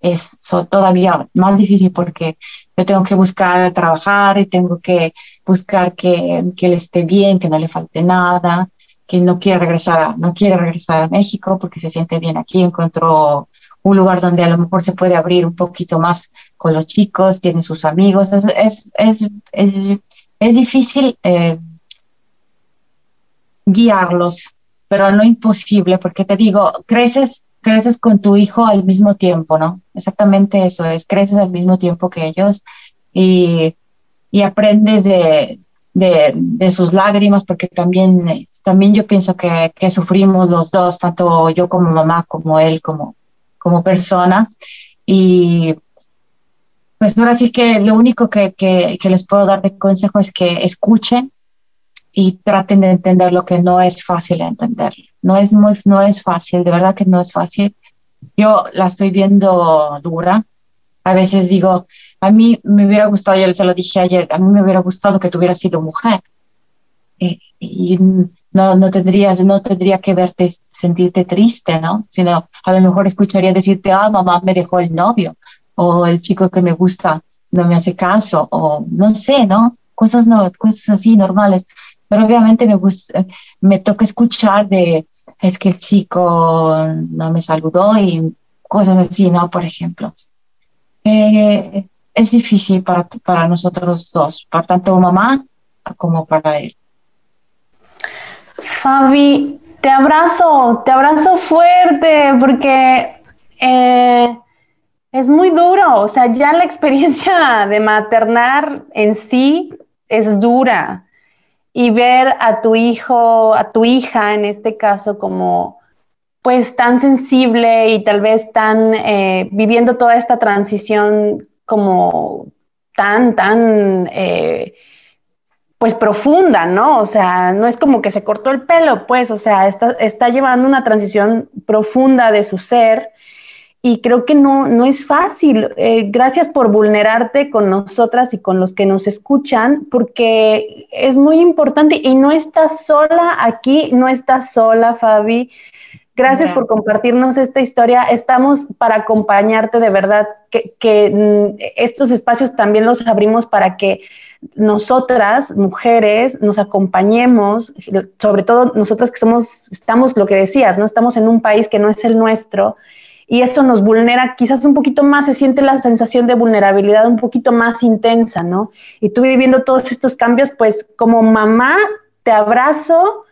es todavía más difícil porque yo tengo que buscar trabajar y tengo que buscar que, que él esté bien, que no le falte nada, que no quiere regresar no quiere regresar a México porque se siente bien aquí, encontró un lugar donde a lo mejor se puede abrir un poquito más con los chicos, tiene sus amigos, es, es, es, es, es difícil. Eh, guiarlos, pero no imposible, porque te digo, creces, creces con tu hijo al mismo tiempo, ¿no? Exactamente eso es, creces al mismo tiempo que ellos y, y aprendes de, de, de, sus lágrimas, porque también, también yo pienso que, que, sufrimos los dos, tanto yo como mamá, como él, como, como persona. Y pues ahora sí que lo único que, que, que les puedo dar de consejo es que escuchen, y traten de entender lo que no es fácil entender. No es muy, no es fácil, de verdad que no es fácil. Yo la estoy viendo dura. A veces digo, a mí me hubiera gustado, ya se lo dije ayer, a mí me hubiera gustado que tú hubieras sido mujer. Y, y no, no tendrías, no tendría que verte sentirte triste, ¿no? Sino a lo mejor escucharía decirte, ah, mamá me dejó el novio, o el chico que me gusta no me hace caso, o no sé, ¿no? Cosas no, cosas así normales pero obviamente me gusta, me toca escuchar de, es que el chico no me saludó y cosas así, ¿no? Por ejemplo. Eh, es difícil para, para nosotros dos, para tanto mamá como para él. Fabi, te abrazo, te abrazo fuerte porque eh, es muy duro, o sea, ya la experiencia de maternar en sí es dura. Y ver a tu hijo, a tu hija en este caso como pues tan sensible y tal vez tan eh, viviendo toda esta transición como tan, tan eh, pues profunda, ¿no? O sea, no es como que se cortó el pelo, pues, o sea, está, está llevando una transición profunda de su ser y creo que no, no es fácil. Eh, gracias por vulnerarte con nosotras y con los que nos escuchan, porque es muy importante y no estás sola aquí, no estás sola, Fabi. Gracias por compartirnos esta historia. Estamos para acompañarte de verdad, que, que mm, estos espacios también los abrimos para que nosotras, mujeres, nos acompañemos, sobre todo nosotras que somos, estamos, lo que decías, ¿no? Estamos en un país que no es el nuestro y eso nos vulnera quizás un poquito más, se siente la sensación de vulnerabilidad un poquito más intensa, ¿no? Y tú viviendo todos estos cambios, pues como mamá te abrazo.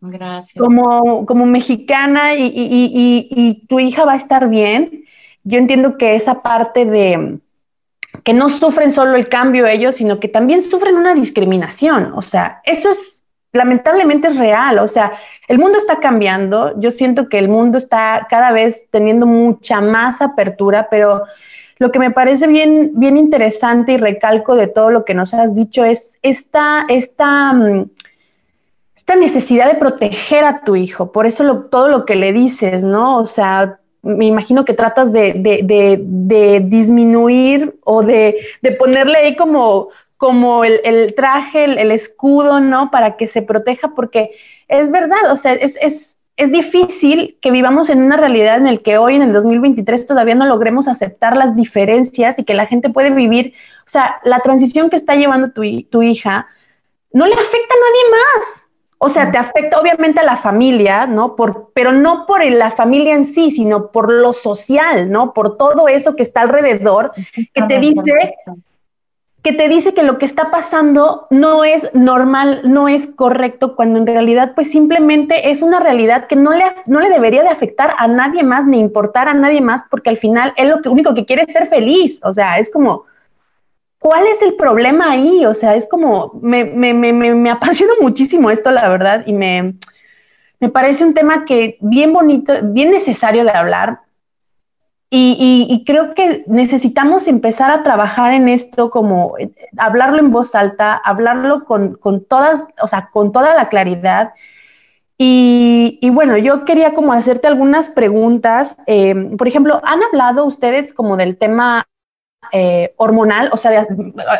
Gracias. Como, como mexicana y, y, y, y tu hija va a estar bien. yo entiendo que esa parte de que no sufren solo el cambio ellos, sino que también sufren una discriminación. O sea, eso es, lamentablemente es real. O sea, el mundo está cambiando. Yo siento que el mundo está cada vez teniendo mucha más apertura, pero lo que me parece bien, bien interesante y recalco de todo lo que nos has dicho es esta, esta, mm, esta necesidad de proteger a tu hijo. Por eso todo lo que le dices, ¿no? O sea, me imagino que tratas de, disminuir o de, ponerle ahí como, como el, traje, el, escudo, ¿no? Para que se proteja, porque es verdad, o sea, es, es, es difícil que vivamos en una realidad en la que hoy, en el 2023, todavía no logremos aceptar las diferencias y que la gente puede vivir, o sea, la transición que está llevando tu, tu hija no le afecta a nadie más. O sea, te afecta obviamente a la familia, ¿no? Por, pero no por la familia en sí, sino por lo social, ¿no? Por todo eso que está alrededor, que te dice que te dice que lo que está pasando no es normal, no es correcto, cuando en realidad pues simplemente es una realidad que no le, no le debería de afectar a nadie más ni importar a nadie más, porque al final él lo único que quiere es ser feliz, o sea, es como, ¿cuál es el problema ahí? O sea, es como, me, me, me, me apasiona muchísimo esto, la verdad, y me, me parece un tema que bien bonito, bien necesario de hablar. Y, y, creo que necesitamos empezar a trabajar en esto, como eh, hablarlo en voz alta, hablarlo con, con todas, o sea, con toda la claridad. Y, y, bueno, yo quería como hacerte algunas preguntas. Eh, por ejemplo, ¿han hablado ustedes como del tema eh, hormonal, o sea,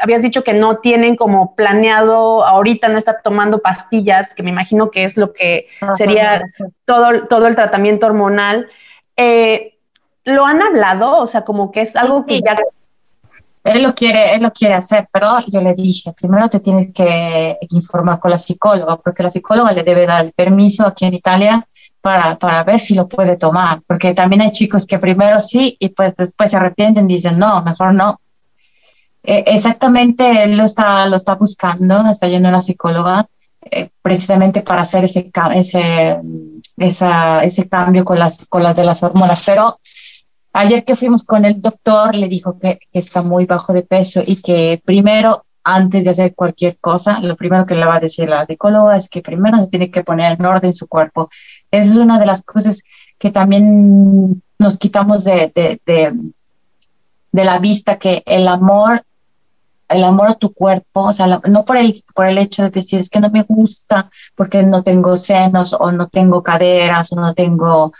habías dicho que no tienen como planeado, ahorita no está tomando pastillas, que me imagino que es lo que sería todo, todo el tratamiento hormonal. Eh, ¿Lo han hablado? O sea, como que es algo que ya... Él lo quiere, él lo quiere hacer, pero yo le dije, primero te tienes que informar con la psicóloga, porque la psicóloga le debe dar el permiso aquí en Italia para, para ver si lo puede tomar, porque también hay chicos que primero sí y pues después se arrepienten, dicen no, mejor no. Eh, exactamente, él lo está, lo está buscando, está yendo a la psicóloga eh, precisamente para hacer ese, ese, ese cambio con las, con las de las hormonas, pero ayer que fuimos con el doctor le dijo que, que está muy bajo de peso y que primero antes de hacer cualquier cosa, lo primero que le va a decir la psicóloga es que primero se tiene que poner en orden su cuerpo es una de las cosas que también nos quitamos de, de, la vista, que el amor, el amor a tu cuerpo, o sea, no por el, por el hecho de decir es que no me gusta porque no tengo senos o no tengo caderas o no tengo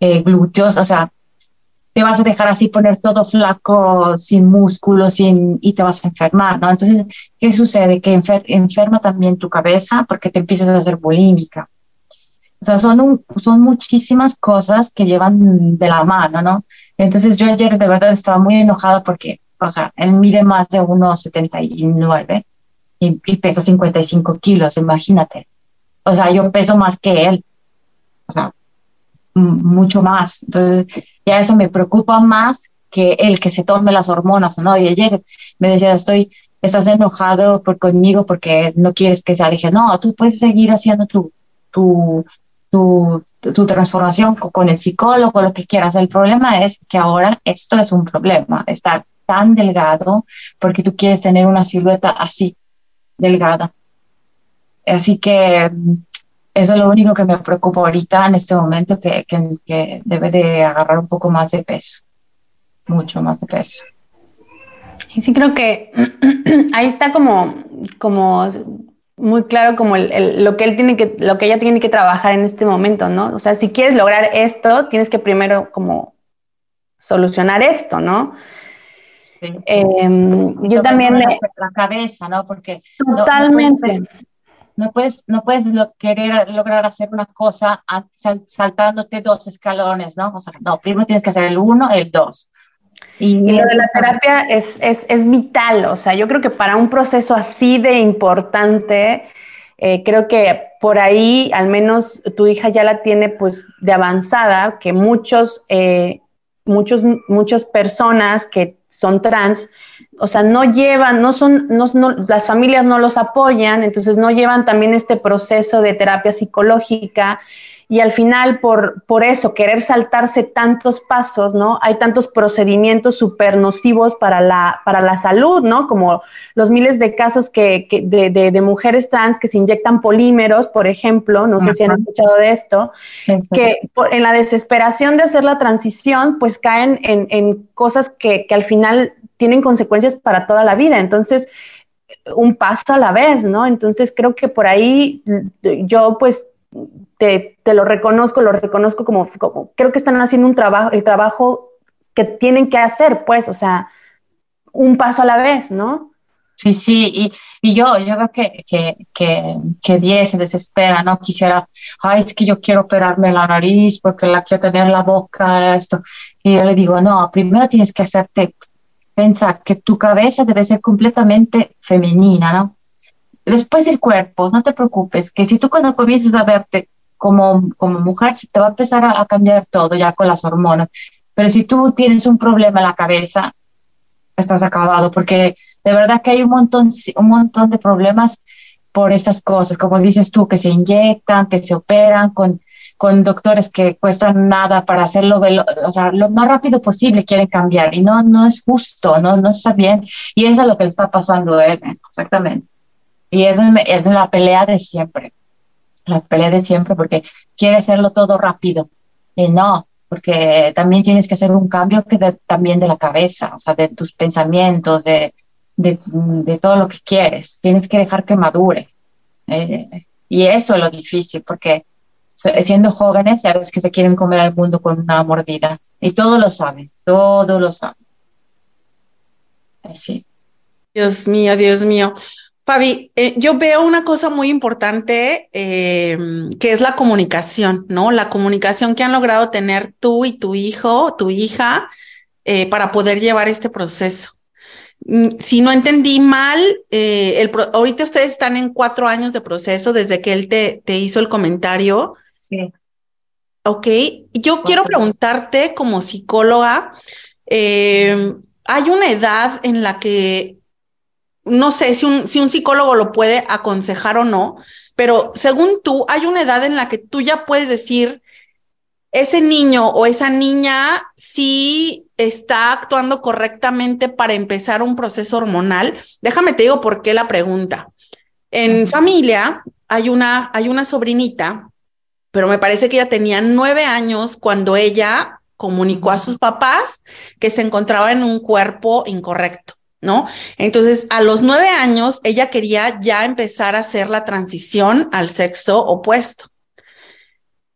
eh, glúteos, o sea, te vas a dejar así poner todo flaco, sin músculos, sin, y te vas a enfermar, ¿no? Entonces, ¿qué sucede? Que enferma también tu cabeza porque te empiezas a hacer bulímica. O sea, son, son muchísimas cosas que llevan de la mano, ¿no? Entonces yo ayer de verdad estaba muy enojada porque, o sea, él mide más de 1,79 y, y pesa 55 kilos, imagínate. O sea, yo peso más que él. O sea, mucho más. Entonces, ya eso me preocupa más que el que se tome las hormonas, ¿no? Y ayer me decía, estoy, estás enojado por conmigo porque no quieres que se aleje. No, tú puedes seguir haciendo tu, tu, tu, tu, transformación con el psicólogo, lo que quieras. El problema es que ahora esto es un problema, estar tan delgado porque tú quieres tener una silueta así, delgada. Así que mm, eso es lo único que me preocupa ahorita en este momento, que, que, que debe de agarrar un poco más de peso, mucho más de peso. Y sí creo que ahí está como, como muy claro como el, lo que él tiene que, lo que ella tiene que trabajar en este momento, ¿no? O sea, si quieres lograr esto, tienes que primero como solucionar esto, ¿no? Sí. Em, yo también la, la, cabeza, ¿no? Porque totalmente. No, puedes, no puedes querer lograr hacer una cosa saltándote dos escalones, ¿no? O sea, no, primero tienes que hacer el uno, el dos. Y, lo de la terapia es, es, es, vital, o sea, yo creo que para un proceso así de importante, eh, creo que por ahí al menos tu hija ya la tiene pues de avanzada, que muchos, eh, muchos, muchas personas que son trans, o sea, no llevan, no son, no, no, las familias no los apoyan, entonces no llevan también este proceso de terapia psicológica y al final por, por eso querer saltarse tantos pasos, ¿no? Hay tantos procedimientos súper nocivos para la, para la salud, ¿no? Como los miles de casos que, de, de, mujeres trans que se inyectan polímeros, por ejemplo, no sé si han escuchado de esto, que en la desesperación de hacer la transición, pues caen en, en cosas que, que al final tienen consecuencias para toda la vida. Entonces, un paso a la vez, ¿no? Entonces creo que por ahí yo pues te, lo reconozco, lo reconozco como, creo que están haciendo un trabajo, el trabajo que tienen que hacer, pues, o sea, un paso a la vez, ¿no? Sí, sí, y, y yo, yo veo que, que, que, que 10 se desespera, ¿no? Quisiera, ay, es que yo quiero operarme la nariz porque la quiero tener la boca, esto. Y yo le digo, no, primero tienes que hacerte pensar que tu cabeza debe ser completamente femenina, ¿no? Después el cuerpo, no te preocupes, que si tú cuando comiences a verte como, como mujer, te va a empezar a, cambiar todo ya con las hormonas. Pero si tú tienes un problema en la cabeza, estás acabado, porque de verdad que hay un montón, un montón de problemas por esas cosas, como dices tú, que se inyectan, que se operan con, con doctores que cuestan nada para hacerlo, o sea, lo más rápido posible quieren cambiar y no, no es justo, no, no está bien. Y eso es lo que le está pasando a él, exactamente. Y es, es la pelea de siempre, la pelea de siempre porque quiere hacerlo todo rápido. Y no, porque también tienes que hacer un cambio que también de la cabeza, o sea, de tus pensamientos, de, de, todo lo que quieres. Tienes que dejar que madure. Eh, y eso es lo difícil, porque siendo jóvenes, sabes que se quieren comer al mundo con una mordida. Y todo lo saben, todo lo saben. Así. Dios mío, Dios mío. Fabi, eh, yo veo una cosa muy importante eh, que es la comunicación, ¿no? La comunicación que han logrado tener tú y tu hijo, tu hija, eh, para poder llevar este proceso. Mm, si no entendí mal, el ahorita ustedes están en cuatro años de proceso desde que él te, te hizo el comentario. Sí. Ok, yo quiero preguntarte como psicóloga, ¿hay una edad en la que no sé si un, si un psicólogo lo puede aconsejar o no, pero según tú, hay una edad en la que tú ya puedes decir, ese niño o esa niña sí está actuando correctamente para empezar un proceso hormonal. Déjame te digo por qué la pregunta. En familia hay una, hay una sobrinita, pero me parece que ella tenía nueve años cuando ella comunicó a sus papás que se encontraba en un cuerpo incorrecto. ¿No? Entonces, a los nueve años, ella quería ya empezar a hacer la transición al sexo opuesto.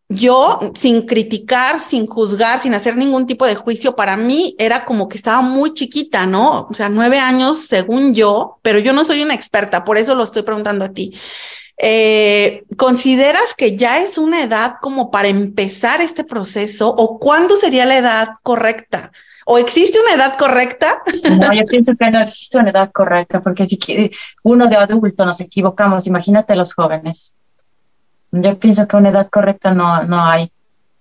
Yo, sin criticar, sin juzgar, sin hacer ningún tipo de juicio, para mí era como que estaba muy chiquita, ¿no? O sea, nueve años, según yo, pero yo no soy una experta, por eso lo estoy preguntando a ti. Eh, ¿Consideras que ya es una edad como para empezar este proceso o cuándo sería la edad correcta? ¿O existe una edad correcta? No, yo pienso que no existe una edad correcta, porque si uno de adulto nos equivocamos, imagínate los jóvenes. Yo pienso que una edad correcta no, no hay.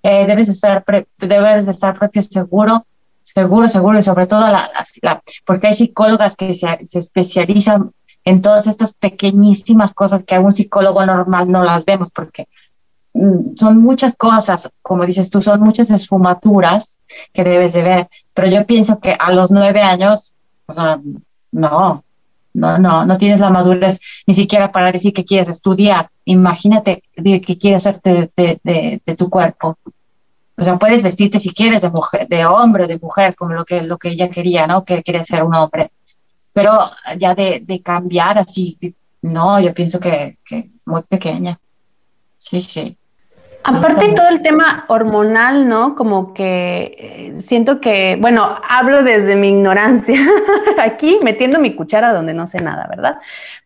Eh, debes, estar debes estar propio seguro, seguro, seguro, y sobre todo la, porque hay psicólogas que se, especializan en todas estas pequeñísimas cosas que a un psicólogo normal no las vemos, porque son muchas cosas, como dices tú, son muchas esfumaturas que debes de ver. Pero yo pienso que a los nueve años, o sea, no, no, no, no tienes la madurez ni siquiera para decir que quieres estudiar. Imagínate que quieres hacerte de, de, tu cuerpo. O sea, puedes vestirte si quieres de mujer, de hombre de mujer, como lo que, lo que ella quería, ¿no? Que quería ser un hombre. Pero ya de, de cambiar así, no, yo pienso que, que es muy pequeña. Sí, sí. Aparte todo el tema hormonal, ¿no? Como que eh, siento que, bueno, hablo desde mi ignorancia, aquí metiendo mi cuchara donde no sé nada, ¿verdad?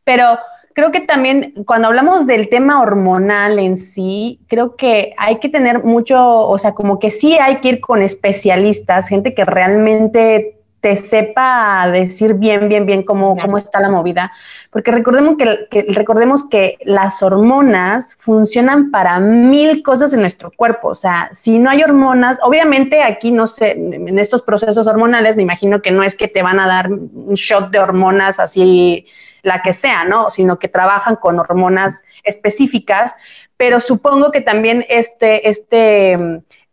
Pero creo que también cuando hablamos del tema hormonal en sí, creo que hay que tener mucho, o sea, como que sí hay que ir con especialistas, gente que realmente te sepa decir bien, bien, bien cómo, cómo está la movida, porque recordemos que, recordemos que las hormonas funcionan para mil cosas en nuestro cuerpo, o sea, si no hay hormonas, obviamente aquí no sé, en estos procesos hormonales me imagino que no es que te van a dar un shot de hormonas así la que sea, ¿no? Sino que trabajan con hormonas específicas. Pero supongo que también este, este,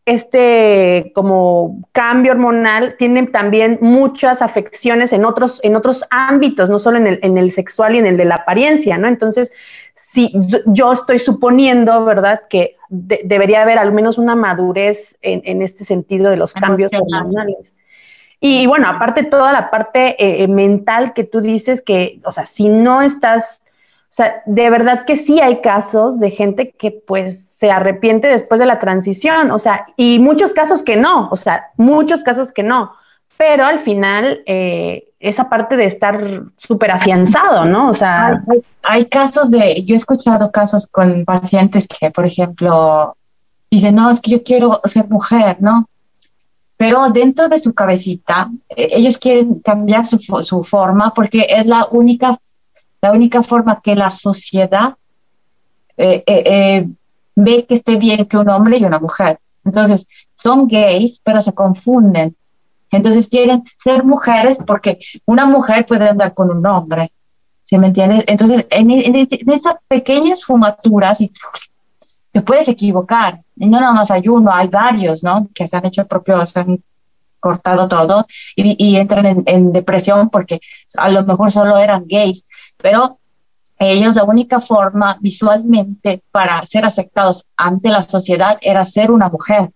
este como cambio hormonal tiene también muchas afecciones en otros, en otros ámbitos, no solo en el, en el sexual y en el de la apariencia, ¿no? Entonces, si yo estoy suponiendo, ¿verdad?, que debería haber al menos una madurez en, este sentido de los cambios hormonales. Y, bueno, aparte toda la parte eh, mental que tú dices que, o sea, si no estás, o sea, de verdad que sí hay casos de gente que pues se arrepiente después de la transición, o sea, y muchos casos que no, o sea, muchos casos que no, pero al final eh, esa parte de estar súper afianzado, ¿no? O sea... Hay, casos de, yo he escuchado casos con pacientes que, por ejemplo, dicen, no, es que yo quiero ser mujer, ¿no? Pero dentro de su cabecita, eh, ellos quieren cambiar su, su forma porque es la única, la única forma que la sociedad eh, ve que esté bien que un hombre y una mujer. Entonces, son gays, pero se confunden. Entonces quieren ser mujeres porque una mujer puede andar con un hombre. ¿Sí me entiendes? Entonces, en, esas pequeñas fumaturas y te puedes equivocar. Y no nada más hay uno, hay varios, ¿no? Que se han hecho propios, se han cortado todo y, entran en, en, depresión porque a lo mejor solo eran gays, pero ellos la única forma visualmente para ser aceptados ante la sociedad era ser una mujer.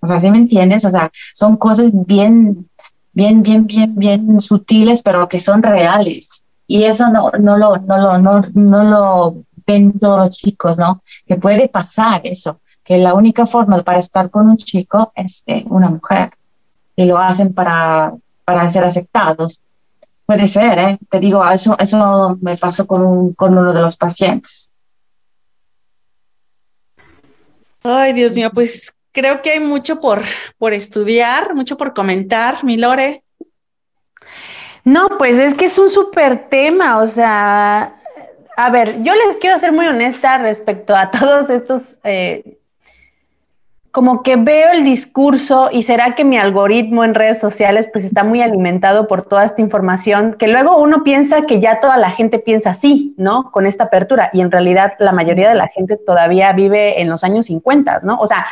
O sea, ¿sí me entiendes? O sea, son cosas bien, bien, bien, bien, bien sutiles, pero que son reales. Y eso no, no, lo, no, lo, no, no lo ven todos los chicos, ¿no? Que puede pasar eso, que la única forma para estar con un chico es eh, una mujer. Y lo hacen para, para ser aceptados. Puede ser, ¿eh? Te digo, eso, eso me pasó con, con uno de los pacientes. Ay, Dios mío, pues creo que hay mucho por, por estudiar, mucho por comentar, mi Lore. No, pues es que es un súper tema, o sea, a ver, yo les quiero ser muy honesta respecto a todos estos, eh, como que veo el discurso y será que mi algoritmo en redes sociales pues está muy alimentado por toda esta información, que luego uno piensa que ya toda la gente piensa así, ¿no? Con esta apertura y en realidad la mayoría de la gente todavía vive en los años 50, ¿no? O sea,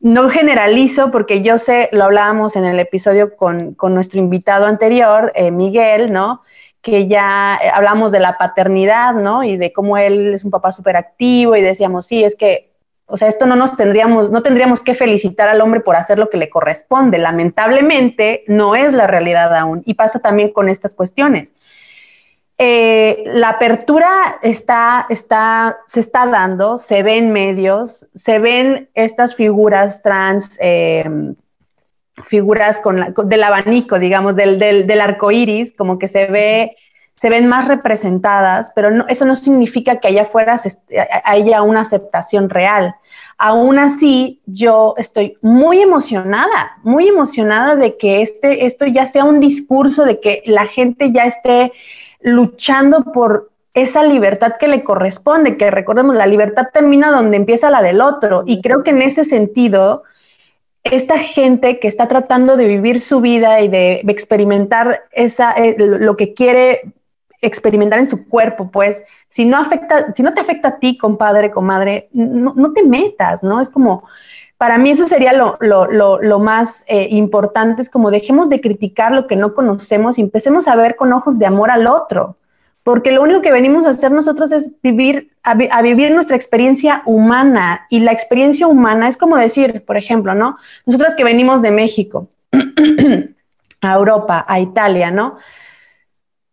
no generalizo porque yo sé, lo hablábamos en el episodio con, nuestro invitado anterior, eh, Miguel, ¿no? Que ya eh, hablamos de la paternidad, ¿no? Y de cómo él es un papá súper activo y decíamos, sí, es que, o sea, esto no nos tendríamos, no tendríamos que felicitar al hombre por hacer lo que le corresponde. Lamentablemente no es la realidad aún y pasa también con estas cuestiones. Eh, la apertura está, está, se está dando, se ven medios, se ven estas figuras trans, eh, figuras con del abanico, digamos, del, del, arco iris, como que se ve, se ven más representadas, pero eso no significa que allá afuera haya una aceptación real. Aún así, yo estoy muy emocionada, muy emocionada de que este, esto ya sea un discurso, de que la gente ya esté luchando por esa libertad que le corresponde, que recordemos, la libertad termina donde empieza la del otro. Y creo que en ese sentido, esta gente que está tratando de vivir su vida y de experimentar esa, eh, lo que quiere experimentar en su cuerpo, pues, si no afecta, si no te afecta a ti, compadre, comadre, no, no te metas, ¿no? Es como, para mí eso sería lo, lo, lo, más eh, importante, es como dejemos de criticar lo que no conocemos y empecemos a ver con ojos de amor al otro, porque lo único que venimos a hacer nosotros es vivir, a, vivir nuestra experiencia humana y la experiencia humana es como decir, por ejemplo, ¿no? Nosotros que venimos de México a Europa, a Italia, ¿no?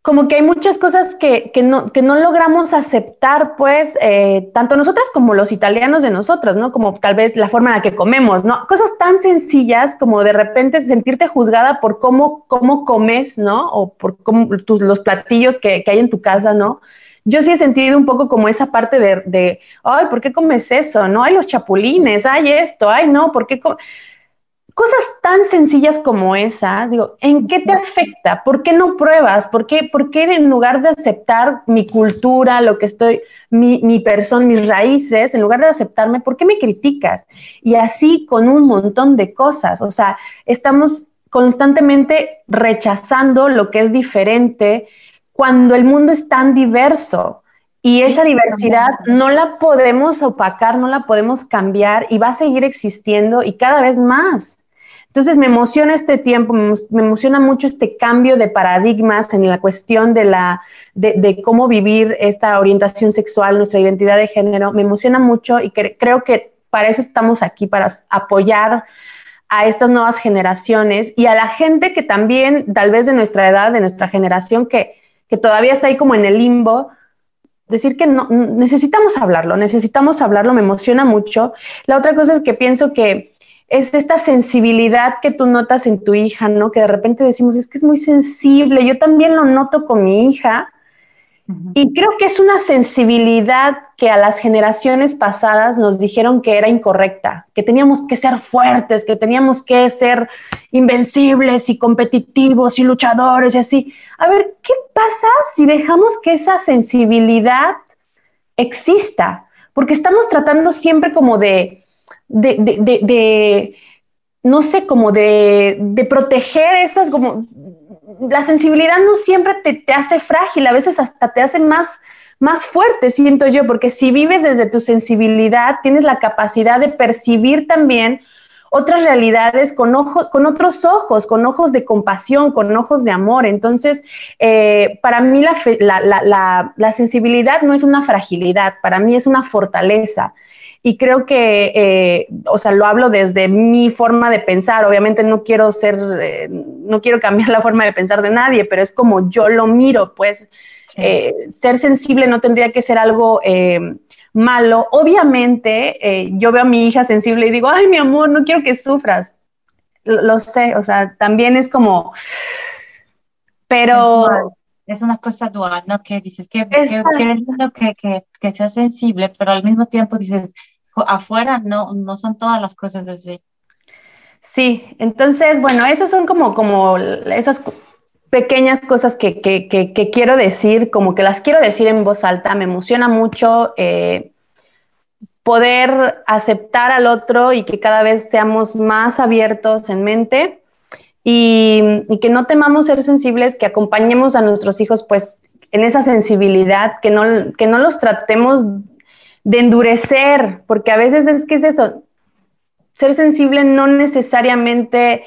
Como que hay muchas cosas que, no, que no logramos aceptar, pues, eh, tanto nosotras como los italianos de nosotras, ¿no? Como tal vez la forma en la que comemos, ¿no? Cosas tan sencillas como de repente sentirte juzgada por cómo, cómo comes, ¿no? O por cómo, tus, los platillos que, que hay en tu casa, ¿no? Yo sí he sentido un poco como esa parte de, de, ay, ¿por qué comes eso? No, hay los chapulines, hay esto, ay, no, ¿por qué? Cosas tan sencillas como esas, digo, ¿en qué te afecta? ¿Por qué no pruebas? ¿Por qué, por qué en lugar de aceptar mi cultura, lo que estoy, mi, mi persona, mis raíces, en lugar de aceptarme, ¿por qué me criticas? Y así con un montón de cosas, o sea, estamos constantemente rechazando lo que es diferente cuando el mundo es tan diverso. Y esa diversidad no la podemos opacar, no la podemos cambiar y va a seguir existiendo y cada vez más. Entonces me emociona este tiempo, me, emociona mucho este cambio de paradigmas en la cuestión de, la, de, cómo vivir esta orientación sexual, nuestra identidad de género. Me emociona mucho y creo que para eso estamos aquí, para apoyar a estas nuevas generaciones y a la gente que también, tal vez de nuestra edad, de nuestra generación, que, que todavía está ahí como en el limbo, decir que no, necesitamos hablarlo, necesitamos hablarlo, me emociona mucho. La otra cosa es que pienso que es esta sensibilidad que tú notas en tu hija, ¿no? Que de repente decimos, es que es muy sensible, yo también lo noto con mi hija. Y creo que es una sensibilidad que a las generaciones pasadas nos dijeron que era incorrecta, que teníamos que ser fuertes, que teníamos que ser invencibles y competitivos y luchadores y así. A ver, ¿qué pasa si dejamos que esa sensibilidad exista? Porque estamos tratando siempre como de, de, de, de, no sé, como de, de proteger esas, como la sensibilidad no siempre te, te, hace frágil, a veces hasta te hace más, más fuerte, siento yo, porque si vives desde tu sensibilidad, tienes la capacidad de percibir también otras realidades con ojos, con otros ojos, con ojos de compasión, con ojos de amor. Entonces, eh, para mí la, la, la, la, sensibilidad no es una fragilidad, para mí es una fortaleza. Y creo que, eh, o sea, lo hablo desde mi forma de pensar. Obviamente no quiero ser, eh, no quiero cambiar la forma de pensar de nadie, pero es como yo lo miro, pues eh, ser sensible no tendría que ser algo malo. Obviamente, yo veo a mi hija sensible y digo, ay, mi amor, no quiero que sufras. Lo, sé, o sea, también es como, pero es una cosa dual, ¿no? Que dices que, que, que, que, que, sea sensible, pero al mismo tiempo dices, afuera no, no son todas las cosas así. Sí, entonces, bueno, esas son como, como esas pequeñas cosas que, que, quiero decir, como que las quiero decir en voz alta, me emociona mucho eh, poder aceptar al otro y que cada vez seamos más abiertos en mente y, que no temamos ser sensibles, que acompañemos a nuestros hijos pues en esa sensibilidad, que no, que no los tratemos de endurecer, porque a veces es que es eso, ser sensible no necesariamente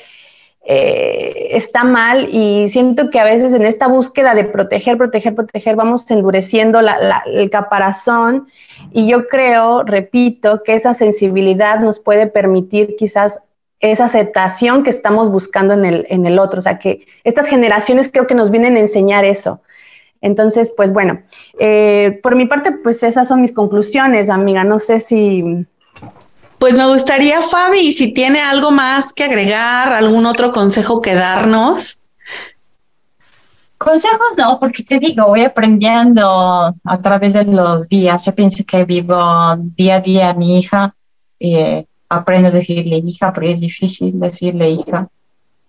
eh, está mal y siento que a veces en esta búsqueda de proteger, proteger, proteger, vamos endureciendo el caparazón y yo creo, repito, que esa sensibilidad nos puede permitir quizás esa aceptación que estamos buscando en el, en el otro. O sea, que estas generaciones creo que nos vienen a enseñar eso. Entonces, pues bueno, eh, por mi parte, pues esas son mis conclusiones, amiga. No sé si... Pues me gustaría, Fabi, si tiene algo más que agregar, algún otro consejo que darnos. Consejos no, porque te digo, voy aprendiendo a través de los días. Yo pienso que vivo día a día a mi hija. Eh, aprendo a decirle hija, porque es difícil decirle hija.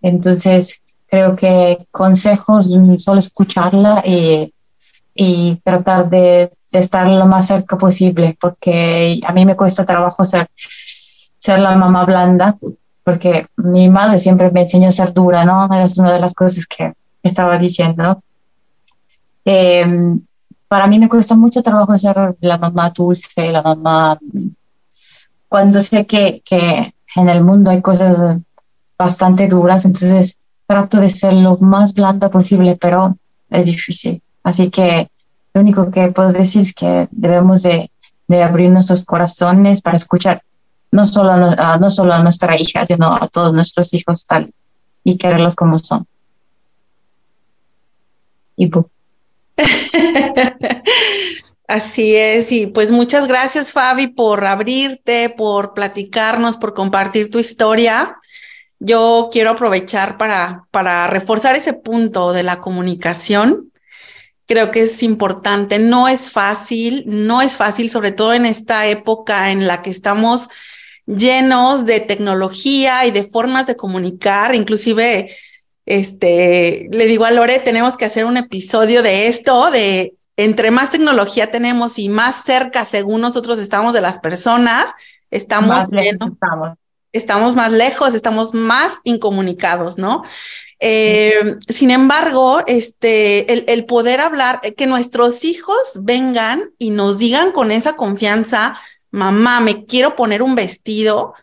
Entonces, creo que consejos, solo escucharla y, y tratar de, estar lo más cerca posible, porque a mí me cuesta trabajo ser, ser la mamá blanda, porque mi madre siempre me enseñó a ser dura, ¿no? Es una de las cosas que estaba diciendo. Em, para mí me cuesta mucho trabajo ser la mamá dulce, la mamá cuando sé que, que en el mundo hay cosas bastante duras, entonces trato de ser lo más blanda posible, pero es difícil. Así que lo único que puedo decir es que debemos de, de abrir nuestros corazones para escuchar no solo a, no solo a nuestra hija, sino a todos nuestros hijos tal y quererlos como son. Y Así es, y pues muchas gracias Fabi por abrirte, por platicarnos, por compartir tu historia. Yo quiero aprovechar para, para reforzar ese punto de la comunicación. Creo que es importante, no es fácil, no es fácil, sobre todo en esta época en la que estamos llenos de tecnología y de formas de comunicar, inclusive este, le digo a Lore, tenemos que hacer un episodio de esto, de entre más tecnología tenemos y más cerca, según nosotros estamos de las personas, estamos, más lejos estamos. estamos más lejos, estamos más incomunicados, ¿no? Eh, sin embargo, este, el, el, poder hablar, eh, que nuestros hijos vengan y nos digan con esa confianza, mamá, me quiero poner un vestido.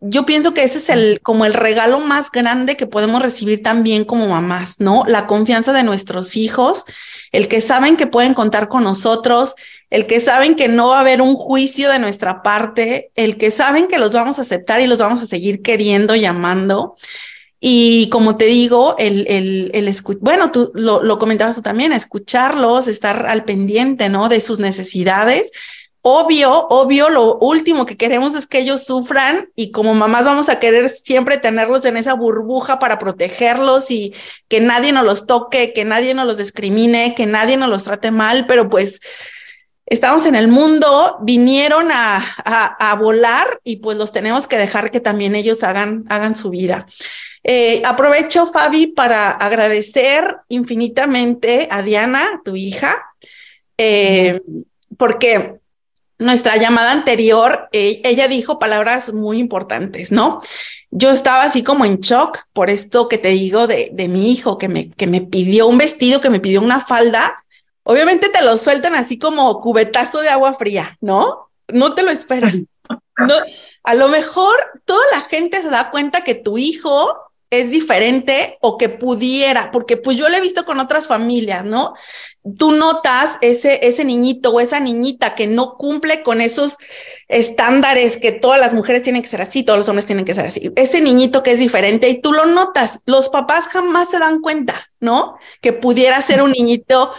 Yo pienso que ese es el, como el regalo más grande que podemos recibir también como mamás, ¿no? La confianza de nuestros hijos, el que saben que pueden contar con nosotros, el que saben que no va a haber un juicio de nuestra parte, el que saben que los vamos a aceptar y los vamos a seguir queriendo y amando. Y como te digo, el, el, el bueno, tú lo, lo comentabas tú también, escucharlos, estar al pendiente, ¿no? De sus necesidades. Obvio, obvio, lo último que queremos es que ellos sufran y como mamás vamos a querer siempre tenerlos en esa burbuja para protegerlos y que nadie nos los toque, que nadie nos los discrimine, que nadie nos los trate mal, pero pues estamos en el mundo, vinieron a, a, a volar y pues los tenemos que dejar que también ellos hagan, hagan su vida. Eh, aprovecho, Fabi, para agradecer infinitamente a Diana, tu hija, eh, porque nuestra llamada anterior, eh, ella dijo palabras muy importantes, ¿no? Yo estaba así como en shock por esto que te digo de, de mi hijo, que me, que me pidió un vestido, que me pidió una falda. Obviamente te lo sueltan así como cubetazo de agua fría, ¿no? No te lo esperas. No, a lo mejor toda la gente se da cuenta que tu hijo es diferente o que pudiera, porque pues yo lo he visto con otras familias, ¿no? Tú notas ese, ese niñito o esa niñita que no cumple con esos estándares que todas las mujeres tienen que ser así, todos los hombres tienen que ser así. Ese niñito que es diferente y tú lo notas. Los papás jamás se dan cuenta, ¿no? Que pudiera ser un niñito,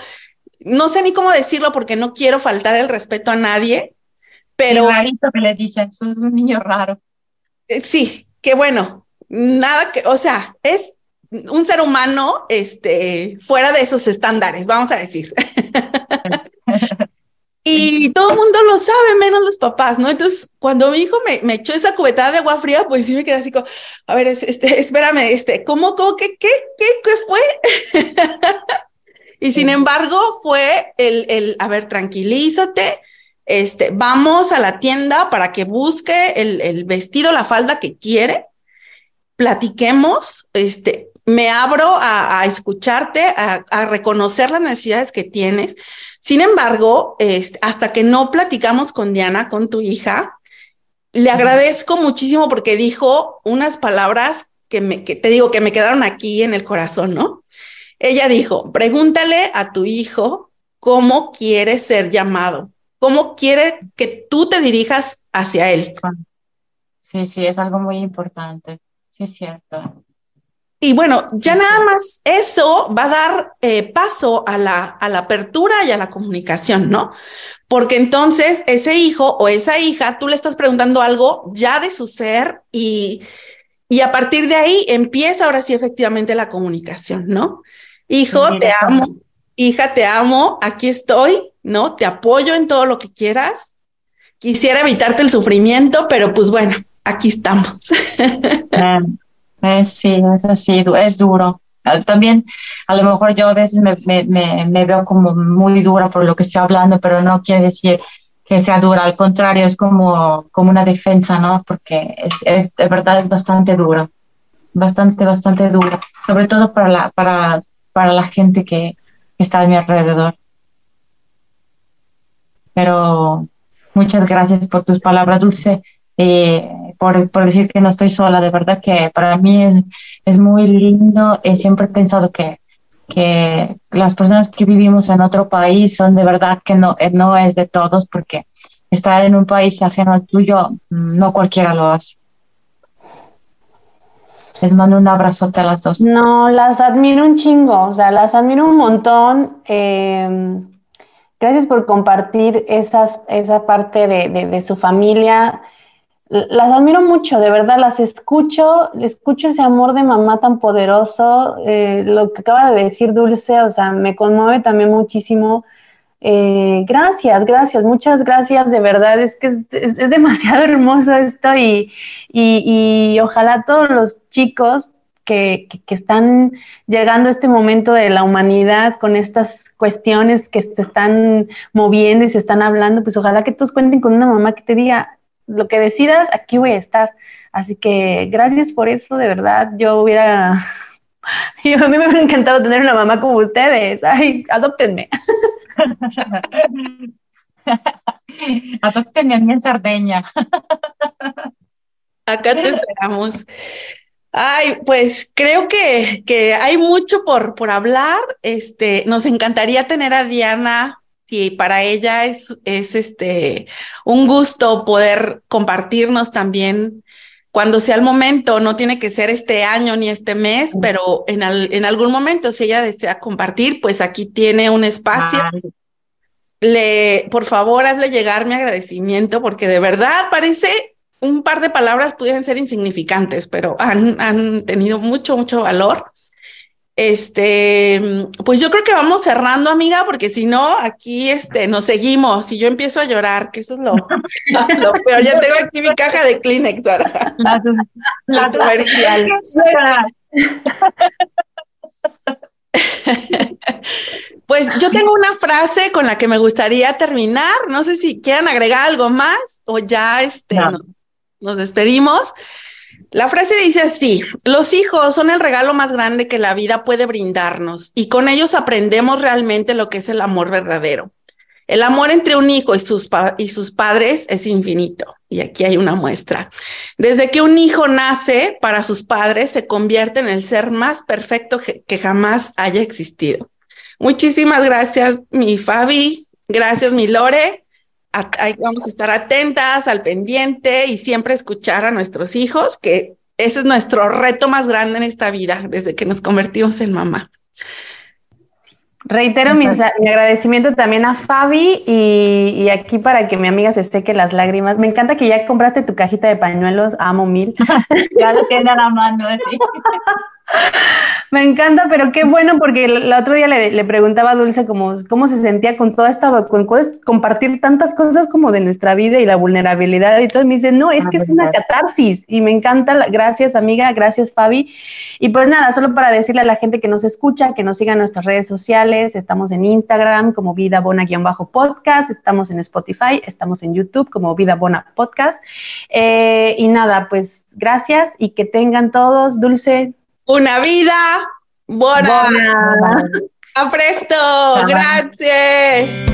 no sé ni cómo decirlo porque no quiero faltar el respeto a nadie, pero... rarito que le dicen, es un niño raro. Eh, sí, qué bueno, nada que, o sea, es un ser humano este, fuera de esos estándares, vamos a decir. y todo el mundo lo sabe, menos los papás, ¿no? Entonces, cuando mi hijo me, me, echó esa cubetada de agua fría, pues sí me quedé así como, a ver, este, espérame, este, ¿cómo, cómo, qué, qué, qué, qué fue? y sin embargo, fue el, el, a ver, tranquilízate, este, vamos a la tienda para que busque el, el vestido, la falda que quiere platiquemos, este, me abro a, escucharte, a, reconocer las necesidades que tienes. Sin embargo, este, hasta que no platicamos con Diana, con tu hija, le agradezco muchísimo porque dijo unas palabras que, me, que te digo que me quedaron aquí en el corazón, ¿no? Ella dijo, pregúntale a tu hijo cómo quiere ser llamado, cómo quiere que tú te dirijas hacia él. Sí, sí, es algo muy importante. Sí, es cierto. Y bueno, ya nada más eso va a dar eh, paso a la, a la apertura y a la comunicación, ¿no? Porque entonces ese hijo o esa hija, tú le estás preguntando algo ya de su ser y, y a partir de ahí empieza ahora sí efectivamente la comunicación, ¿no? Hijo, te amo, hija, te amo, aquí estoy, ¿no? Te apoyo en todo lo que quieras. Quisiera evitarte el sufrimiento, pero pues bueno, aquí estamos. Eh, eh, sí, es así, es duro. Ah, también a lo mejor yo a veces me, me, me, veo como muy dura por lo que estoy hablando, pero no quiere decir que sea dura, al contrario, es como, como una defensa, ¿no? Porque es, es de verdad es bastante duro, bastante, bastante duro, sobre todo para la, para, para la gente que está a mi alrededor. Pero muchas gracias por tus palabras, Dulce. Eh, por, por, decir que no estoy sola, de verdad que para mí es, muy lindo. Eh, siempre he pensado que, que las personas que vivimos en otro país son de verdad que no, eh, no es de todos, porque estar en un país ajeno al tuyo, mm, no cualquiera lo hace. Les mando un abrazote a las dos. No, las admiro un chingo, o sea, las admiro un montón. Eh, gracias por compartir esas, esa parte de, de, de su familia las admiro mucho, de verdad, las escucho, escucho ese amor de mamá tan poderoso, eh, lo que acaba de decir Dulce, o sea, me conmueve también muchísimo. Eh, gracias, gracias, muchas gracias, de verdad, es que es, demasiado hermoso esto y, y, ojalá todos los chicos que, que, están llegando a este momento de la humanidad con estas cuestiones que se están moviendo y se están hablando, pues ojalá que todos cuenten con una mamá que te diga, lo que decidas, aquí voy a estar. Así que gracias por eso, de verdad. Yo hubiera Y a mí me hubiera encantado tener una mamá como ustedes. Ay, adoptenme. adoptenme a mí en Sardeña. Acá te esperamos. Ay, pues creo que, que hay mucho por, por hablar. Este, nos encantaría tener a Diana si para ella es, es este, un gusto poder compartirnos también cuando sea el momento, no tiene que ser este año ni este mes, pero en, en algún momento, si ella desea compartir, pues aquí tiene un espacio. Le, por favor, hazle llegar mi agradecimiento, porque de verdad parece un par de palabras pudieran ser insignificantes, pero han, han tenido mucho, mucho valor. Este, pues yo creo que vamos cerrando, amiga, porque si no, aquí este, nos seguimos y yo empiezo a llorar, que eso es lo, peor. Ya tengo aquí mi caja de Kleenex para la, comercial. Pues yo tengo una frase con la que me gustaría terminar. No sé si quieran agregar algo más o ya este, nos despedimos. La frase dice así, los hijos son el regalo más grande que la vida puede brindarnos y con ellos aprendemos realmente lo que es el amor verdadero. El amor entre un hijo y sus, y sus padres es infinito. Y aquí hay una muestra. Desde que un hijo nace para sus padres, se convierte en el ser más perfecto que jamás haya existido. Muchísimas gracias, mi Fabi. Gracias, mi Lore vamos a estar atentas, al pendiente y siempre escuchar a nuestros hijos, que ese es nuestro reto más grande en esta vida, desde que nos convertimos en mamá. Reitero mi, agradecimiento también a Fabi y, aquí para que mi amiga se seque las lágrimas. Me encanta que ya compraste tu cajita de pañuelos, amo mil. ya lo tiene a la mano. ¿sí? Me encanta, pero qué bueno, porque el, otro día le, preguntaba a Dulce cómo, cómo se sentía con toda esta, con, compartir tantas cosas como de nuestra vida y la vulnerabilidad. Y todo me dice, no, es que es una catarsis. Y me encanta, gracias amiga, gracias Fabi. Y pues nada, solo para decirle a la gente que nos escucha, que nos siga en nuestras redes sociales, estamos en Instagram como Vida Bona-podcast, estamos en Spotify, estamos en YouTube como Vida Bona Podcast. Eh, y nada, pues gracias y que tengan todos, Dulce, una vida buena. A presto, grazie.